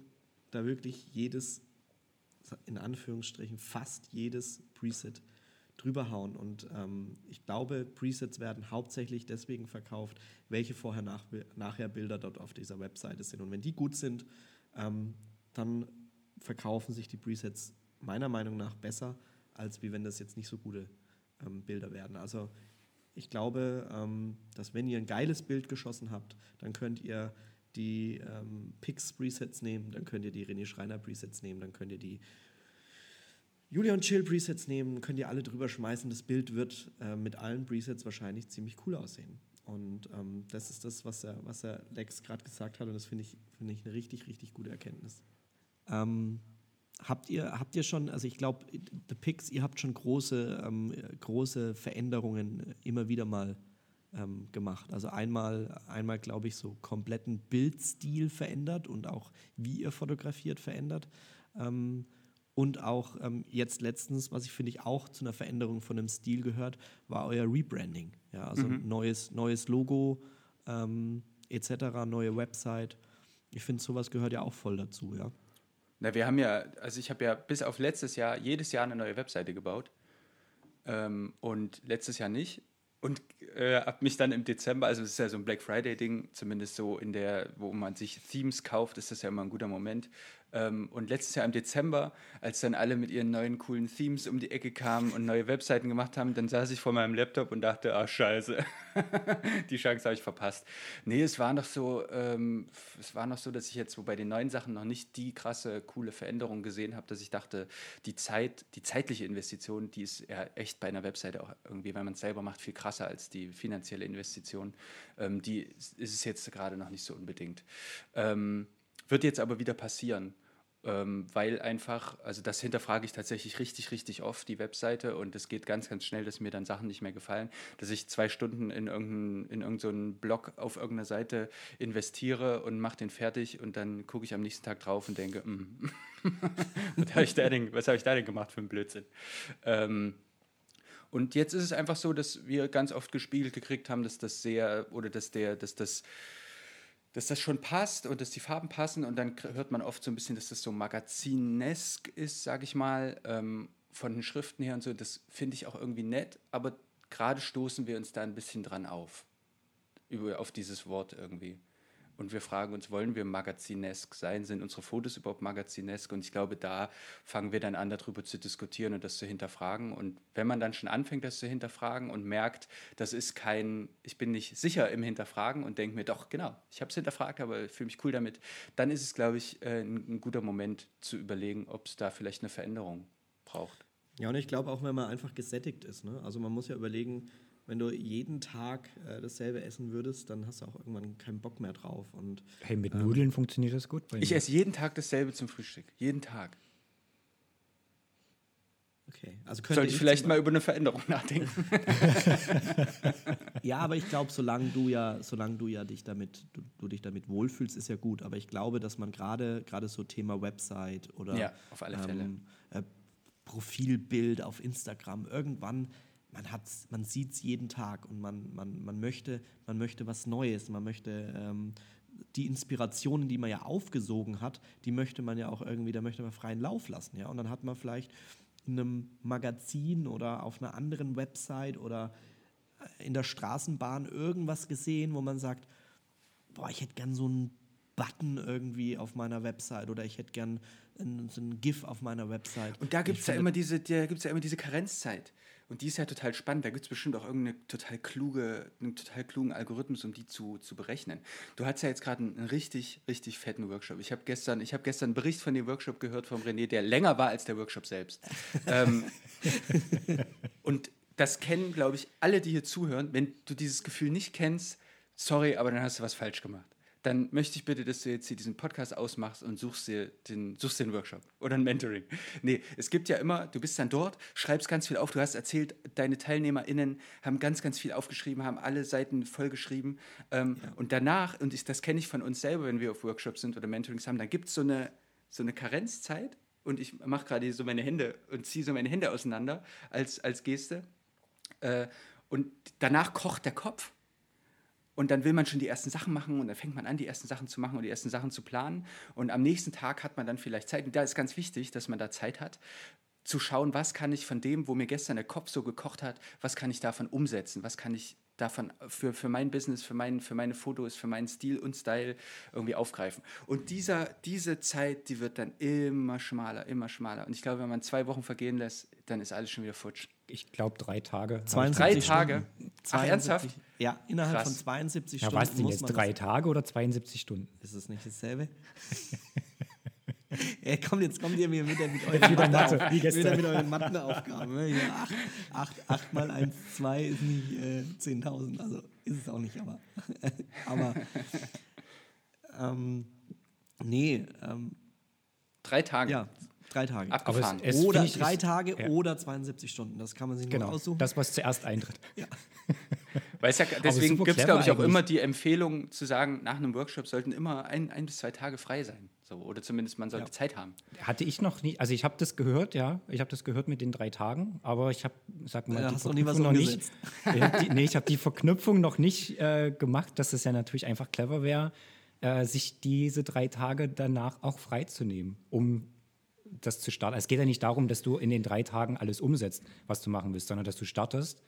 da wirklich jedes, in Anführungsstrichen, fast jedes Preset drüber hauen. Und ähm, ich glaube, Presets werden hauptsächlich deswegen verkauft, welche vorher nach, nachher Bilder dort auf dieser Webseite sind. Und wenn die gut sind, ähm, dann verkaufen sich die Presets meiner Meinung nach besser, als wie wenn das jetzt nicht so gute ähm, Bilder werden. Also ich glaube, ähm, dass wenn ihr ein geiles Bild geschossen habt, dann könnt ihr die ähm, Pix Presets nehmen, dann könnt ihr die René Schreiner Presets nehmen, dann könnt ihr die Julian Chill Presets nehmen, könnt ihr alle drüber schmeißen. Das Bild wird äh, mit allen Presets wahrscheinlich ziemlich cool aussehen. Und ähm, das ist das, was er, was er Lex gerade gesagt hat. Und das finde ich, find ich eine richtig, richtig gute Erkenntnis. Ähm, habt, ihr, habt ihr schon, also ich glaube, The Pix, ihr habt schon große, ähm, große Veränderungen immer wieder mal ähm, gemacht. Also einmal, einmal glaube ich, so kompletten Bildstil verändert und auch wie ihr fotografiert verändert. Und auch ähm, jetzt letztens, was ich finde ich auch zu einer Veränderung von dem Stil gehört, war euer Rebranding. Ja, also mhm. neues, neues Logo ähm, etc., neue Website. Ich finde, sowas gehört ja auch voll dazu, ja. Na, wir haben ja, also ich habe ja bis auf letztes Jahr jedes Jahr eine neue Webseite gebaut. Ähm, und letztes Jahr nicht. Und äh, habe mich dann im Dezember, also es ist ja so ein Black Friday-Ding, zumindest so in der, wo man sich Themes kauft, ist das ja immer ein guter Moment, und letztes Jahr im Dezember, als dann alle mit ihren neuen coolen Themes um die Ecke kamen und neue Webseiten gemacht haben, dann saß ich vor meinem Laptop und dachte, ah scheiße, die Chance habe ich verpasst. Nee, es war noch so, ähm, es war noch so, dass ich jetzt so bei den neuen Sachen noch nicht die krasse, coole Veränderung gesehen habe, dass ich dachte, die Zeit, die zeitliche Investition, die ist ja echt bei einer Webseite auch irgendwie, wenn man es selber macht, viel krasser als die finanzielle Investition. Ähm, die ist es jetzt gerade noch nicht so unbedingt. Ähm, wird jetzt aber wieder passieren ähm, weil einfach, also das hinterfrage ich tatsächlich richtig, richtig oft, die Webseite und es geht ganz, ganz schnell, dass mir dann Sachen nicht mehr gefallen, dass ich zwei Stunden in irgendeinen in Blog auf irgendeiner Seite investiere und mache den fertig und dann gucke ich am nächsten Tag drauf und denke, mm, was habe ich, da denn, hab ich da denn gemacht für einen Blödsinn? Ähm, und jetzt ist es einfach so, dass wir ganz oft gespiegelt gekriegt haben, dass das sehr, oder dass der, dass das dass das schon passt und dass die Farben passen und dann hört man oft so ein bisschen, dass das so magazinesk ist, sage ich mal, ähm, von den Schriften her und so. Das finde ich auch irgendwie nett, aber gerade stoßen wir uns da ein bisschen dran auf, über, auf dieses Wort irgendwie. Und wir fragen uns, wollen wir magazinesk sein? Sind unsere Fotos überhaupt magazinesk? Und ich glaube, da fangen wir dann an, darüber zu diskutieren und das zu hinterfragen. Und wenn man dann schon anfängt, das zu hinterfragen und merkt, das ist kein, ich bin nicht sicher im Hinterfragen und denke mir, doch, genau, ich habe es hinterfragt, aber fühle mich cool damit, dann ist es, glaube ich, äh, ein, ein guter Moment zu überlegen, ob es da vielleicht eine Veränderung braucht. Ja, und ich glaube auch, wenn man einfach gesättigt ist. Ne? Also man muss ja überlegen, wenn du jeden Tag äh, dasselbe essen würdest, dann hast du auch irgendwann keinen Bock mehr drauf. Und, hey, mit ähm, Nudeln funktioniert das gut? ich esse jeden Tag dasselbe zum Frühstück. Jeden Tag. Okay. Also Sollte ich vielleicht mal über eine Veränderung nachdenken. ja, aber ich glaube, solange du ja, solange du ja dich damit, du, du, dich damit wohlfühlst, ist ja gut. Aber ich glaube, dass man gerade gerade so Thema Website oder ja, auf alle Fälle. Ähm, äh, Profilbild auf Instagram irgendwann man, hat's, man sieht es jeden Tag und man, man, man, möchte, man möchte was Neues, man möchte ähm, die Inspirationen, die man ja aufgesogen hat, die möchte man ja auch irgendwie, da möchte man freien Lauf lassen. Ja? Und dann hat man vielleicht in einem Magazin oder auf einer anderen Website oder äh, in der Straßenbahn irgendwas gesehen, wo man sagt, boah, ich hätte gern so einen Button irgendwie auf meiner Website oder ich hätte gern so ein GIF auf meiner Website. Und da gibt es ja immer diese, ja immer diese Karenzzeit. Und die ist ja total spannend. Da gibt es bestimmt auch irgendeine total kluge, einen total klugen Algorithmus, um die zu, zu berechnen. Du hattest ja jetzt gerade einen, einen, richtig, richtig fetten Workshop. Ich habe gestern, hab gestern einen Bericht von dem Workshop gehört vom René, der länger war als der Workshop selbst. ähm, und das kennen, glaube ich, alle, die hier zuhören. Wenn du dieses Gefühl nicht kennst, sorry, aber dann hast du was falsch gemacht dann möchte ich bitte, dass du jetzt hier diesen Podcast ausmachst und suchst dir den, suchst den Workshop oder ein Mentoring. Nee, es gibt ja immer, du bist dann dort, schreibst ganz viel auf, du hast erzählt, deine TeilnehmerInnen haben ganz, ganz viel aufgeschrieben, haben alle Seiten vollgeschrieben ähm, ja. und danach, und ich, das kenne ich von uns selber, wenn wir auf Workshops sind oder Mentorings haben, dann gibt es so eine, so eine Karenzzeit und ich mache gerade so meine Hände und ziehe so meine Hände auseinander als, als Geste äh, und danach kocht der Kopf und dann will man schon die ersten Sachen machen und dann fängt man an, die ersten Sachen zu machen und die ersten Sachen zu planen. Und am nächsten Tag hat man dann vielleicht Zeit. Und da ist ganz wichtig, dass man da Zeit hat. zu schauen, was kann ich von dem, wo mir gestern der Kopf so gekocht hat, was kann ich davon umsetzen, was kann ich davon für, für mein Business, für, mein, für meine Fotos, für meinen Stil und Style irgendwie aufgreifen. Und dieser, diese Zeit, die wird dann immer schmaler, immer schmaler. Und ich glaube, wenn man zwei Wochen vergehen lässt, dann ist alles schon wieder futsch. Ich glaube, drei Tage. 72 Drei Tage? Stunden. Ach, ernsthaft? Ja, innerhalb Krass. von 72 Ja, Stunden was denn jetzt? Drei Tage oder 72 Stunden? Ist es nicht dasselbe? Ey, kommt, jetzt kommt ihr mir wieder mit euren, Wieder Mathe, Mathe, wieder mit euren Matheaufgaben. ne? Hier, acht, acht, acht mal 1, 2 ist nicht äh, 10.000. Also ist es auch nicht, aber. aber ähm, nee, ähm, Drei Tage. ja, drei Tage. Abgefahren. Es- es- oder drei Tage ja. oder 72 Stunden. Das kann man sich nur Genau, aussuchen. das, was zuerst eintritt. Weil es ja, deswegen gibt es, glaube ich, auch eigentlich. immer die Empfehlung zu sagen, nach einem Workshop sollten immer ein, ein bis zwei Tage frei sein. So, oder zumindest man sollte Ja. Zeit haben. Hatte ich noch nie, also ich habe das gehört, ja, ich habe das gehört mit den drei Tagen, aber ich habe, sag mal, Ja, die hast noch nie was Verknüpfung noch nicht, ich hab die, nee, ich habe die Verknüpfung noch nicht äh, gemacht, dass es ja natürlich einfach clever wäre, äh, sich diese drei Tage danach auch freizunehmen, um das zu starten. Es geht ja nicht darum, dass du in den drei Tagen alles umsetzt, was du machen willst, sondern dass du startest.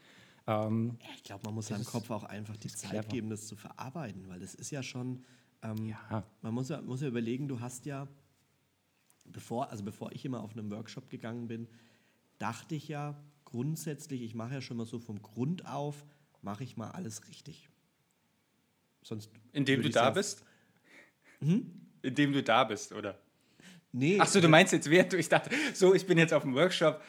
Ähm, Ich glaube, man muss seinem Kopf auch einfach die Zeit clever. geben, das zu verarbeiten, weil das ist ja schon. Ähm, Ja. Man muss ja, muss ja überlegen, du hast ja, bevor, also bevor ich immer auf einen Workshop gegangen bin, dachte ich ja grundsätzlich, ich mache ja schon mal so vom Grund auf, mache ich mal alles richtig. Sonst Indem du da ja- bist? Indem du da bist, oder? Nee, Ach so, du meinst jetzt, während du, ich dachte, so, ich bin jetzt auf dem Workshop.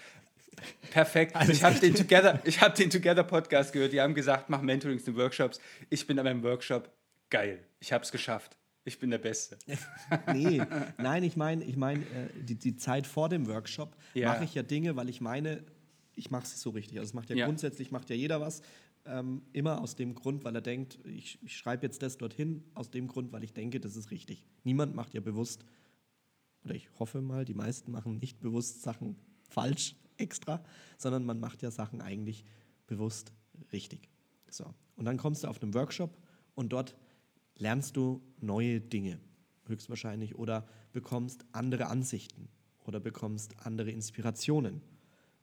Perfekt. ich habe den Together, ich habe den Together Podcast gehört. Die haben gesagt, mach Mentorings und Workshops. Ich bin an meinem Workshop. Geil. Ich habe es geschafft. Ich bin der Beste. nee, nein, ich meine, ich meine, äh, die, die Zeit vor dem Workshop Ja. mache ich ja Dinge, weil ich meine, ich mache es so richtig. Also es macht ja, Ja. grundsätzlich macht ja jeder was. Ähm, immer aus dem Grund, weil er denkt, ich, ich schreibe jetzt das dorthin, aus dem Grund, weil ich denke, das ist richtig. Niemand macht ja bewusst, oder ich hoffe mal, die meisten machen nicht bewusst Sachen falsch extra, sondern man macht ja Sachen eigentlich bewusst richtig. So. Und dann kommst du auf einen Workshop und dort lernst du neue Dinge, höchstwahrscheinlich, oder bekommst andere Ansichten oder bekommst andere Inspirationen.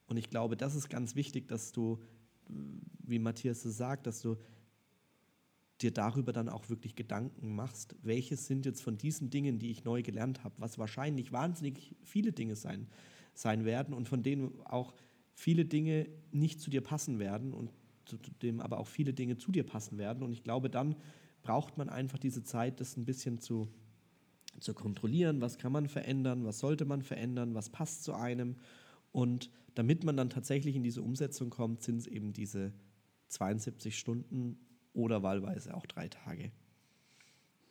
Und ich glaube, das ist ganz wichtig, dass du, wie Matthias es sagt, dass du dir darüber dann auch wirklich Gedanken machst, welche sind jetzt von diesen Dingen, die ich neu gelernt habe, was wahrscheinlich wahnsinnig viele Dinge sein, sein werden und von denen auch viele Dinge nicht zu dir passen werden und zu dem aber auch viele Dinge zu dir passen werden. Und ich glaube, dann braucht man einfach diese Zeit, das ein bisschen zu, zu kontrollieren, was kann man verändern, was sollte man verändern, was passt zu einem. Und damit man dann tatsächlich in diese Umsetzung kommt, sind es eben diese 72 Stunden oder wahlweise auch drei Tage.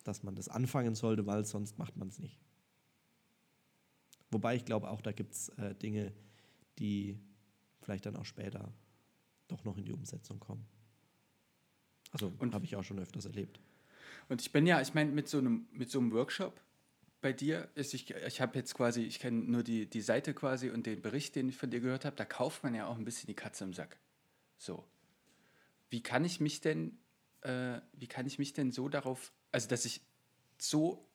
Dass man das anfangen sollte, weil sonst macht man es nicht. Wobei ich glaube, auch da gibt es äh, Dinge, die vielleicht dann auch später doch noch in die Umsetzung kommen. Also Und- habe ich auch schon öfters erlebt. Und ich bin ja, ich meine, mit so einem, mit so einem Workshop bei dir ist, ich, ich habe jetzt quasi, ich kenne nur die, die Seite quasi und den Bericht, den ich von dir gehört habe, da kauft man ja auch ein bisschen die Katze im Sack. So. Wie kann ich mich denn, äh, wie kann ich mich denn so darauf, also dass ich so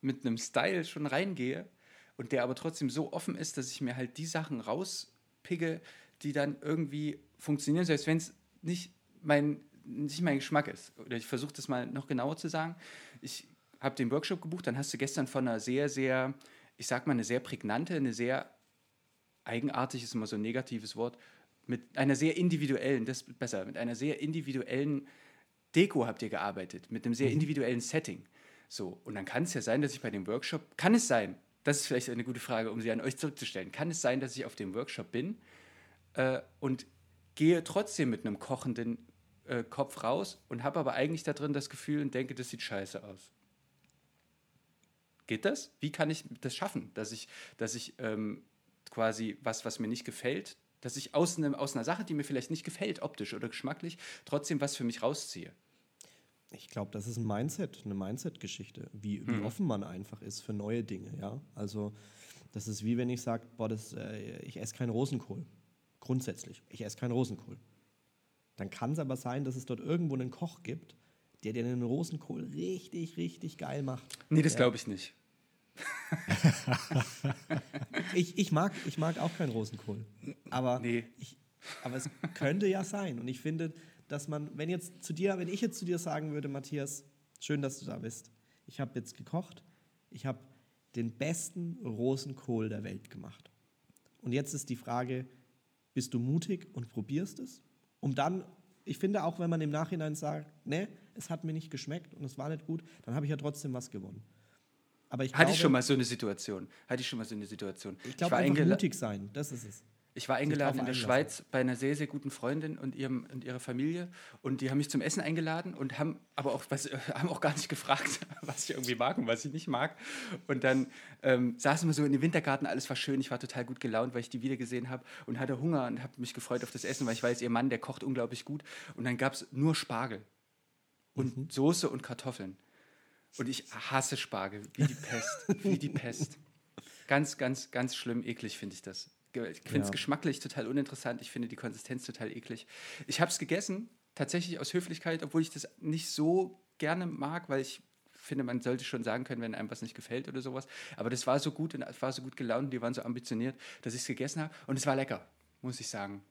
mit einem Style schon reingehe und der aber trotzdem so offen ist, dass ich mir halt die Sachen rauspicke, die dann irgendwie funktionieren, selbst wenn es nicht mein, nicht mein Geschmack ist. Oder ich versuche das mal noch genauer zu sagen. Ich habe den Workshop gebucht, dann hast du gestern von einer sehr, sehr, ich sag mal, eine sehr prägnante, eine sehr eigenartig ist immer so ein negatives Wort, mit einer sehr individuellen, das ist besser, mit einer sehr individuellen Deko habt ihr gearbeitet, mit einem sehr individuellen Setting. So, und dann kann es ja sein, dass ich bei dem Workshop, kann es sein, das ist vielleicht eine gute Frage, um sie an euch zurückzustellen, kann es sein, dass ich auf dem Workshop bin äh, und gehe trotzdem mit einem kochenden äh, Kopf raus und habe aber eigentlich da drin das Gefühl und denke, das sieht scheiße aus. Geht das? Wie kann ich das schaffen, dass ich, dass ich ähm, quasi was, was mir nicht gefällt, dass ich aus, einem, aus einer Sache, die mir vielleicht nicht gefällt, optisch oder geschmacklich, trotzdem was für mich rausziehe? Ich glaube, das ist ein Mindset, eine Mindset-Geschichte, wie, wie Mhm. offen man einfach ist für neue Dinge. Ja? Also das ist wie wenn ich sage, boah, das, äh, ich esse keinen Rosenkohl. Grundsätzlich, ich esse keinen Rosenkohl. Dann kann es aber sein, dass es dort irgendwo einen Koch gibt, der dir den Rosenkohl richtig, richtig geil macht. Nee, das glaube ich nicht. Ich, ich, mag, ich mag auch keinen Rosenkohl. Aber, Nee. ich, aber es könnte ja sein. Und ich finde, dass man, wenn jetzt zu dir, wenn ich jetzt zu dir sagen würde, Matthias, schön, dass du da bist. Ich habe jetzt gekocht. Ich habe den besten Rosenkohl der Welt gemacht. Und jetzt ist die Frage, bist du mutig und probierst es? Um dann, ich finde auch, wenn man im Nachhinein sagt, ne, es hat mir nicht geschmeckt und es war nicht gut, dann habe ich ja trotzdem was gewonnen. Aber ich Hatte glaube, ich schon mal so eine Situation. Hatte ich schon mal so eine Situation. ich glaube war, einfach eingela- mutig sein, das ist es. Ich war eingeladen in der. Schweiz bei einer sehr, sehr guten Freundin und, ihrem, und ihrer Familie. Und die haben mich zum Essen eingeladen und haben aber auch, was, haben auch gar nicht gefragt, was ich irgendwie mag und was ich nicht mag. Und dann ähm, saßen wir so in dem Wintergarten, alles war schön. Ich war total gut gelaunt, weil ich die wiedergesehen habe und hatte Hunger und habe mich gefreut auf das Essen, weil ich weiß, ihr Mann, der kocht unglaublich gut. Und dann gab es nur Spargel und Soße und Kartoffeln. Und ich hasse Spargel, wie die Pest, wie die Pest. Ganz, ganz, ganz schlimm, eklig finde ich das. Ich finde es Ja. geschmacklich total uninteressant. Ich finde die Konsistenz total eklig. Ich habe es gegessen, tatsächlich aus Höflichkeit, obwohl ich das nicht so gerne mag, weil ich finde, man sollte schon sagen können, wenn einem was nicht gefällt oder sowas. Aber das war so gut und es war so gut gelaunt und die waren so ambitioniert, dass ich es gegessen habe. Und es war lecker, muss ich sagen.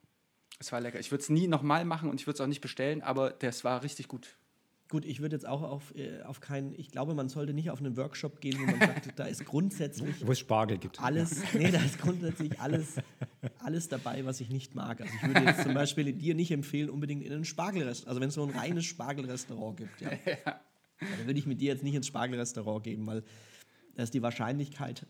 Es war lecker. Ich würde es nie nochmal machen und ich würde es auch nicht bestellen, aber das war richtig gut. Gut, ich würde jetzt auch auf, äh, auf keinen, ich glaube, man sollte nicht auf einen Workshop gehen, wo man sagt, da ist grundsätzlich Wo es Spargel gibt. alles, nee, da ist grundsätzlich alles, alles dabei, was ich nicht mag. Also ich würde jetzt zum Beispiel dir nicht empfehlen, unbedingt in ein Spargelrestaurant, also wenn es so ein reines Spargelrestaurant gibt, ja. Dann würde ich mit dir jetzt nicht ins Spargelrestaurant geben, weil da ist die Wahrscheinlichkeit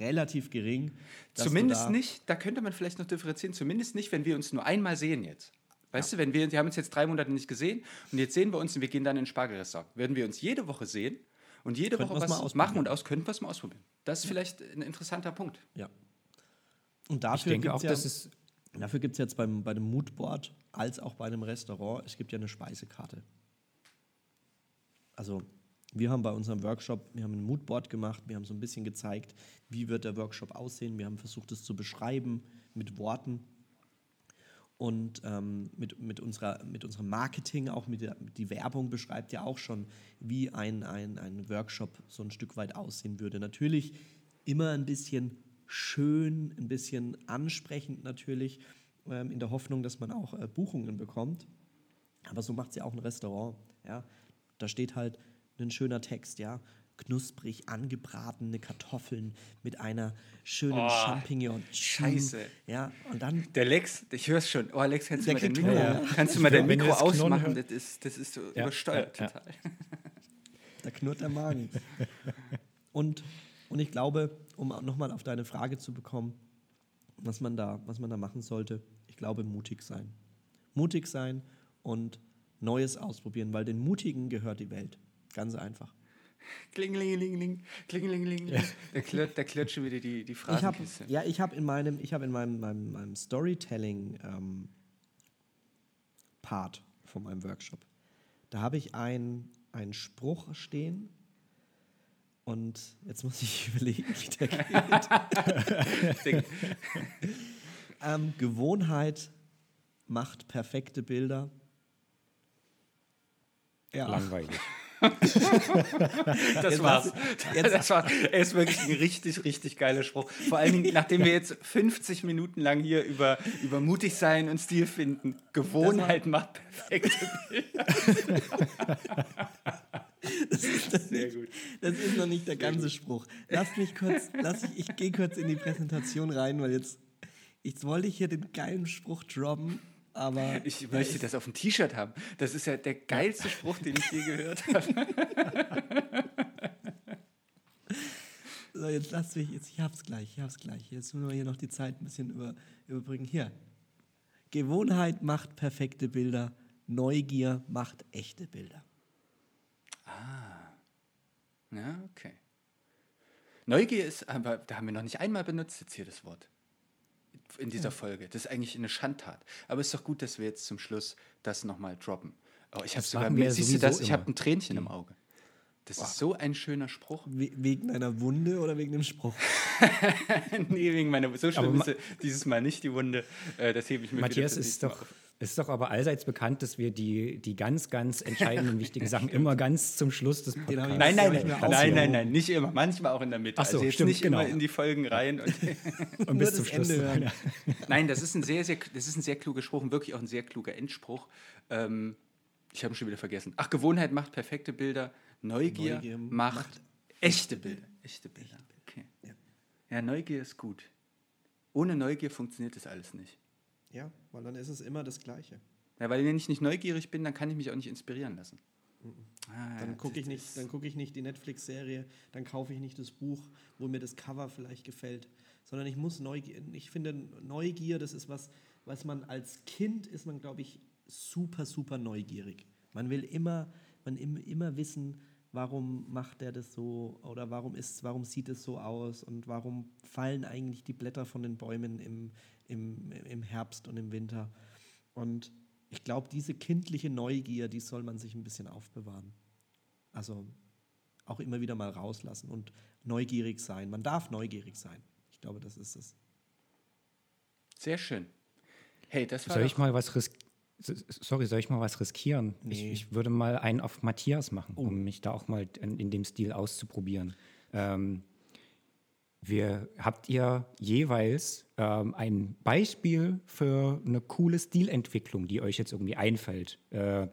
relativ gering. Zumindest da, nicht, da könnte man vielleicht noch differenzieren, zumindest nicht, wenn wir uns nur einmal sehen jetzt. Weißt du, wenn wir, wir haben uns jetzt drei Monate nicht gesehen und jetzt sehen wir uns und wir gehen dann in Spargelrestaurant. Würden wir uns jede Woche sehen und jede Könnten Woche was machen und aus, könnten wir es mal ausprobieren. Das ist vielleicht ein interessanter Punkt. Ja. Und Ich dafür denke gibt's auch, ja, dass es Dafür gibt es jetzt beim, bei dem Moodboard als auch bei einem Restaurant, es gibt ja eine Speisekarte. Also wir haben bei unserem Workshop, wir haben ein Moodboard gemacht, wir haben so ein bisschen gezeigt, wie wird der Workshop aussehen. Wir haben versucht, es zu beschreiben mit Worten und ähm, mit, mit, unserer, mit unserem Marketing, auch mit der die Werbung beschreibt ja auch schon, wie ein, ein, ein Workshop so ein Stück weit aussehen würde. Natürlich immer ein bisschen schön, ein bisschen ansprechend natürlich, ähm, in der Hoffnung, dass man auch äh, Buchungen bekommt. Aber so macht es ja auch ein Restaurant. Ja? Da steht halt ein schöner Text, ja. Knusprig angebratene Kartoffeln mit einer schönen Oh, Champignon. scheiße. Ja, und dann Der Lex, ich höre es schon. Oh, Lex, kannst du mal dein Mikro, kannst du mal dein Mikro ausmachen? Das ist, das ist so Ja, übersteuert ja, ja. total. Da knurrt der Magen. und, und ich glaube, um nochmal auf deine Frage zu bekommen, was man, da, was man da machen sollte, ich glaube, mutig sein. Mutig sein und Neues ausprobieren, weil den Mutigen gehört die Welt. Ganz einfach. Klingelingeling, klingelingeling. Der klirrt, der klirrt schon wieder die, die Ich habe Phrasenkiste. ja, ich habe in meinem, ich habe in meinem, meinem, meinem Storytelling ähm, Part von meinem Workshop, da habe ich einen einen Spruch stehen und jetzt muss ich überlegen, wie der geht. ähm, Gewohnheit macht perfekte Bilder. Ja. langweilig. Das Jetzt war's. jetzt- Das war, er ist wirklich ein richtig, richtig geiler Spruch. Vor allen Dingen, nachdem wir jetzt 50 Minuten lang hier über, über mutig sein und Stil finden. Gewohnheit macht perfekte Bilder. Sehr gut. Das ist noch nicht der ganze Spruch. Lass mich kurz, lass ich, ich gehe kurz in die Präsentation rein, weil jetzt, jetzt wollte ich hier den geilen Spruch droppen, aber Ich möchte ist- das auf dem T-Shirt haben. Das ist ja der geilste Spruch, den ich je gehört habe. So, jetzt lass mich, jetzt, ich hab's gleich, ich hab's gleich. Jetzt müssen wir hier noch die Zeit ein bisschen über, überbringen. Hier. Gewohnheit macht perfekte Bilder, Neugier macht echte Bilder. Ja, okay. Neugier ist, aber da haben wir noch nicht einmal benutzt jetzt hier das Wort. In dieser Folge. Das ist eigentlich eine Schandtat. Aber es ist doch gut, dass wir jetzt zum Schluss das nochmal droppen. Oh, ich habe sogar, wir siehst du das? Ich habe ein Tränchen im Auge. Das ist so ein schöner Spruch. We wegen einer Wunde oder wegen dem Spruch? nee, wegen meiner, so Aber schlimm ist dieses Mal nicht die Wunde. Äh, das hebe ich mir Matthias ist doch Mal. Es ist doch aber allseits bekannt, dass wir die, die ganz, ganz entscheidenden und wichtigen Sachen immer ganz zum Schluss des Podcasts. Nein, nein, nein, nein, nein, nein, nicht immer. Manchmal auch in der Mitte. Ach so, also jetzt stimmt, nicht genau. immer in die Folgen rein. Und und bis zum Schluss. Ende hören. Nein, das ist ein sehr, sehr, das ist ein sehr kluger Spruch und wirklich auch ein sehr kluger Endspruch. Ähm, ich habe ihn schon wieder vergessen. Ach, Gewohnheit macht perfekte Bilder. Neugier, Neugier macht, macht echte Bilder. Echte Bilder. Okay. Ja. Neugier ist gut. Ohne Neugier funktioniert das alles nicht. Ja, weil dann ist es immer das Gleiche. Ja, weil wenn ich nicht neugierig bin, dann kann ich mich auch nicht inspirieren lassen. Ah, Dann gucke ich, nicht- dann guck ich nicht die Netflix-Serie, dann kaufe ich nicht das Buch, wo mir das Cover vielleicht gefällt, sondern ich muss Neugier. Ich finde, Neugier, das ist was, was man als Kind ist man, glaube ich, super, super neugierig. Man will immer, man im, immer wissen, warum macht er das so oder warum ist, warum sieht es so aus und warum fallen eigentlich die Blätter von den Bäumen im, im, im Herbst und im Winter. Und ich glaube, diese kindliche Neugier, die soll man sich ein bisschen aufbewahren. Also auch immer wieder mal rauslassen und neugierig sein. Man darf neugierig sein. Ich glaube, das ist es. Sehr schön. Hey, das war Soll ich mal was riskieren? Sorry, soll ich mal was riskieren? Ich, Nee. ich würde mal einen auf Matthias machen, um mich da auch mal in, in dem Stil auszuprobieren. Ähm, wir, habt ihr jeweils ähm, ein Beispiel für eine coole Stilentwicklung, die euch jetzt irgendwie einfällt? Äh,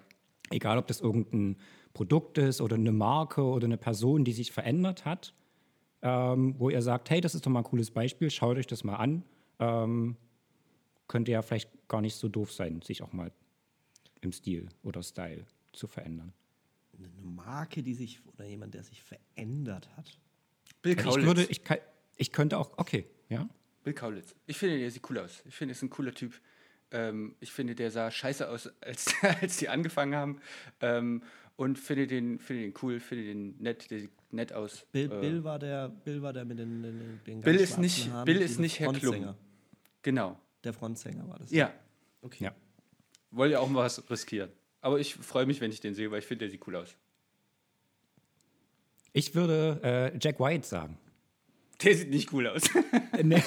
egal, ob das irgendein Produkt ist oder eine Marke oder eine Person, die sich verändert hat, ähm, wo ihr sagt, hey, das ist doch mal ein cooles Beispiel, schaut euch das mal an. Ähm, könnte ja vielleicht gar nicht so doof sein, sich auch mal im Stil oder Style zu verändern. Eine Marke, die sich oder jemand, der sich verändert hat. Bill Ich Kaulitz. würde, ich, kann, ich könnte auch, okay, ja. Bill Kaulitz. Ich finde, der sieht cool aus. Ich finde, er ist ein cooler Typ. Ähm, ich finde, der sah scheiße aus, als, als die angefangen haben. Ähm, und finde den, finde den cool, finde den nett, der sieht nett aus. Bill, Äh, Bill war der, Bill war der mit den, den, den Bill ist nicht- Haaren, Bill ist nicht Herr Klum. Genau. Der Frontsänger war das. Ja. Okay. Ja. Wollte ja auch mal was riskieren. Aber ich freue mich, wenn ich den sehe, weil ich finde, der sieht cool aus. Ich würde äh, Jack White sagen. Der sieht nicht cool aus. Nee.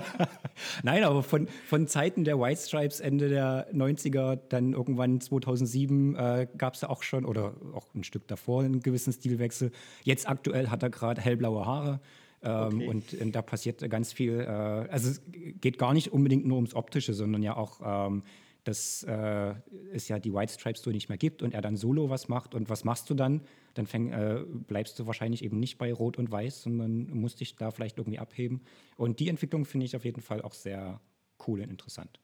Nein, aber von, von Zeiten der White Stripes Ende der 90er, dann irgendwann 2007 äh, gab es ja auch schon, oder auch ein Stück davor, einen gewissen Stilwechsel. Jetzt aktuell hat er gerade hellblaue Haare. Ähm, Okay. und, und da passiert ganz viel. Äh, also es geht gar nicht unbedingt nur ums Optische, sondern ja auch, ähm, dass äh, es ja die White Stripes so nicht mehr gibt und er dann solo was macht. Und was machst du dann? Dann fäng, äh, bleibst du wahrscheinlich eben nicht bei Rot und Weiß, sondern musst dich da vielleicht irgendwie abheben. Und die Entwicklung finde ich auf jeden Fall auch sehr cool und interessant.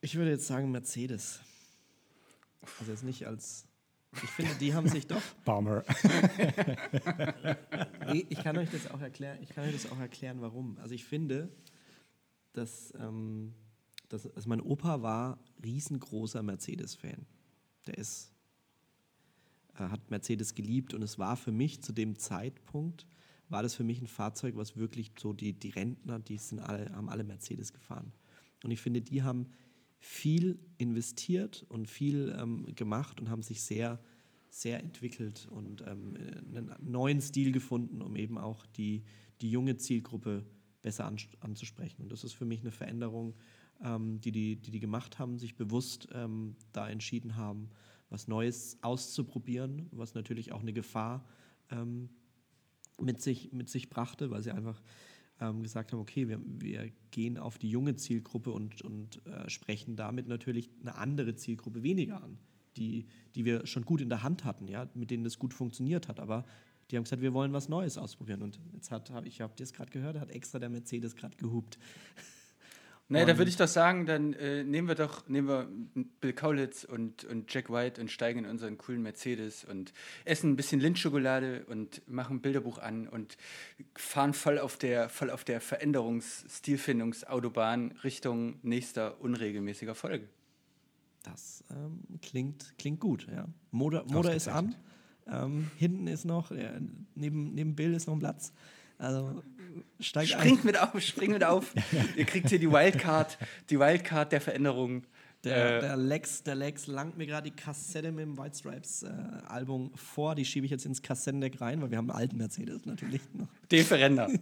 Ich würde jetzt sagen Mercedes. Also jetzt nicht als. Ich finde, die haben sich doch. Bummer. Nee, ich kann euch das auch erklären. Ich kann euch das auch erklären, warum. Also ich finde, dass, ähm, dass also mein Opa war riesengroßer Mercedes-Fan. Der ist äh, hat Mercedes geliebt und es war für mich zu dem Zeitpunkt war das für mich ein Fahrzeug, was wirklich so die, die Rentner, die sind alle, haben alle Mercedes gefahren. Und ich finde, die haben viel investiert und viel ähm, gemacht und haben sich sehr, sehr entwickelt und ähm, einen neuen Stil gefunden, um eben auch die, die junge Zielgruppe besser an, anzusprechen. Und das ist für mich eine Veränderung, ähm, die, die, die die gemacht haben, sich bewusst ähm, da entschieden haben, was Neues auszuprobieren, was natürlich auch eine Gefahr ähm, mit, sich, mit sich brachte, weil sie einfach ähm, gesagt haben, okay, wir, wir gehen auf die junge Zielgruppe und, und äh, sprechen damit natürlich eine andere Zielgruppe weniger an, die, die wir schon gut in der Hand hatten, ja, mit denen das gut funktioniert hat. Aber die haben gesagt, wir wollen was Neues ausprobieren. Und jetzt hat, hab ich, ihr es gerade gehört, hat extra der Mercedes gerade gehupt. Naja, da würde ich doch sagen, dann äh, nehmen wir doch nehmen wir Bill Kaulitz und, und Jack White und steigen in unseren coolen Mercedes und essen ein bisschen Lindschokolade und machen ein Bilderbuch an und fahren voll auf der, voll auf der Veränderungs-Stilfindungsautobahn Richtung nächster unregelmäßiger Folge. Das ähm, klingt, klingt gut, ja. Motor, Motor ist an. Ähm, hinten ist noch, äh, neben, neben Bill ist noch ein Platz. Also steigt Springt ein. mit auf, springt mit auf. Ihr kriegt hier die Wildcard, die Wildcard der Veränderung. Der, Äh, der, Lex, der Lex langt mir gerade die Kassette mit dem White Stripes äh, Album vor. Die schiebe ich jetzt ins Kassettendeck rein, weil wir haben einen alten Mercedes natürlich noch. Den Verränder.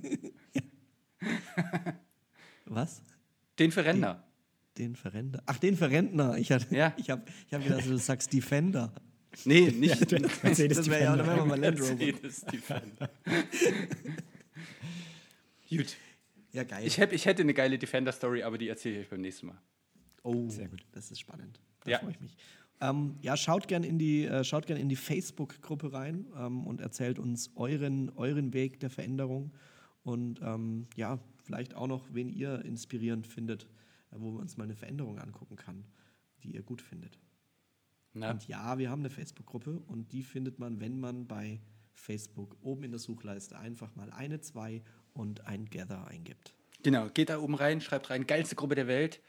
Was? Den Verränder. Den Verrender. Ach, den Verrentner. Ich, hatte- Ja. ich habe ich hab gedacht, du sagst Defender. Nee, nicht Mercedes Das wäre ja, dann wären wir mal Land Rover. Mercedes Defender. Gut. Ja, geil. Ich, hab, ich hätte eine geile Defender-Story, aber die erzähle ich euch beim nächsten Mal. Oh, Sehr gut. das ist spannend. Da Ja. freue ich mich. Ähm, ja, schaut gern in die, äh, schaut gern in die Facebook-Gruppe rein ähm, und erzählt uns euren, euren Weg der Veränderung und ähm, ja, vielleicht auch noch, wen ihr inspirierend findet, äh, wo man uns mal eine Veränderung angucken kann, die ihr gut findet. Na, Und ja, wir haben eine Facebook-Gruppe und die findet man, wenn man bei Facebook oben in der Suchleiste einfach mal eine, zwei und ein Gather eingibt. genau, geht da oben rein, schreibt rein, geilste Gruppe der Welt.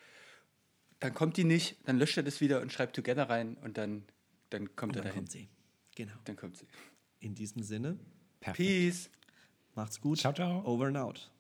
Dann kommt die nicht, dann löscht er das wieder und schreibt Together rein und dann, dann kommt Und er dann dahin. kommt sie. Genau. Dann kommt sie. In diesem Sinne, Perfekt. Peace. macht's gut. Ciao, ciao. Over and out.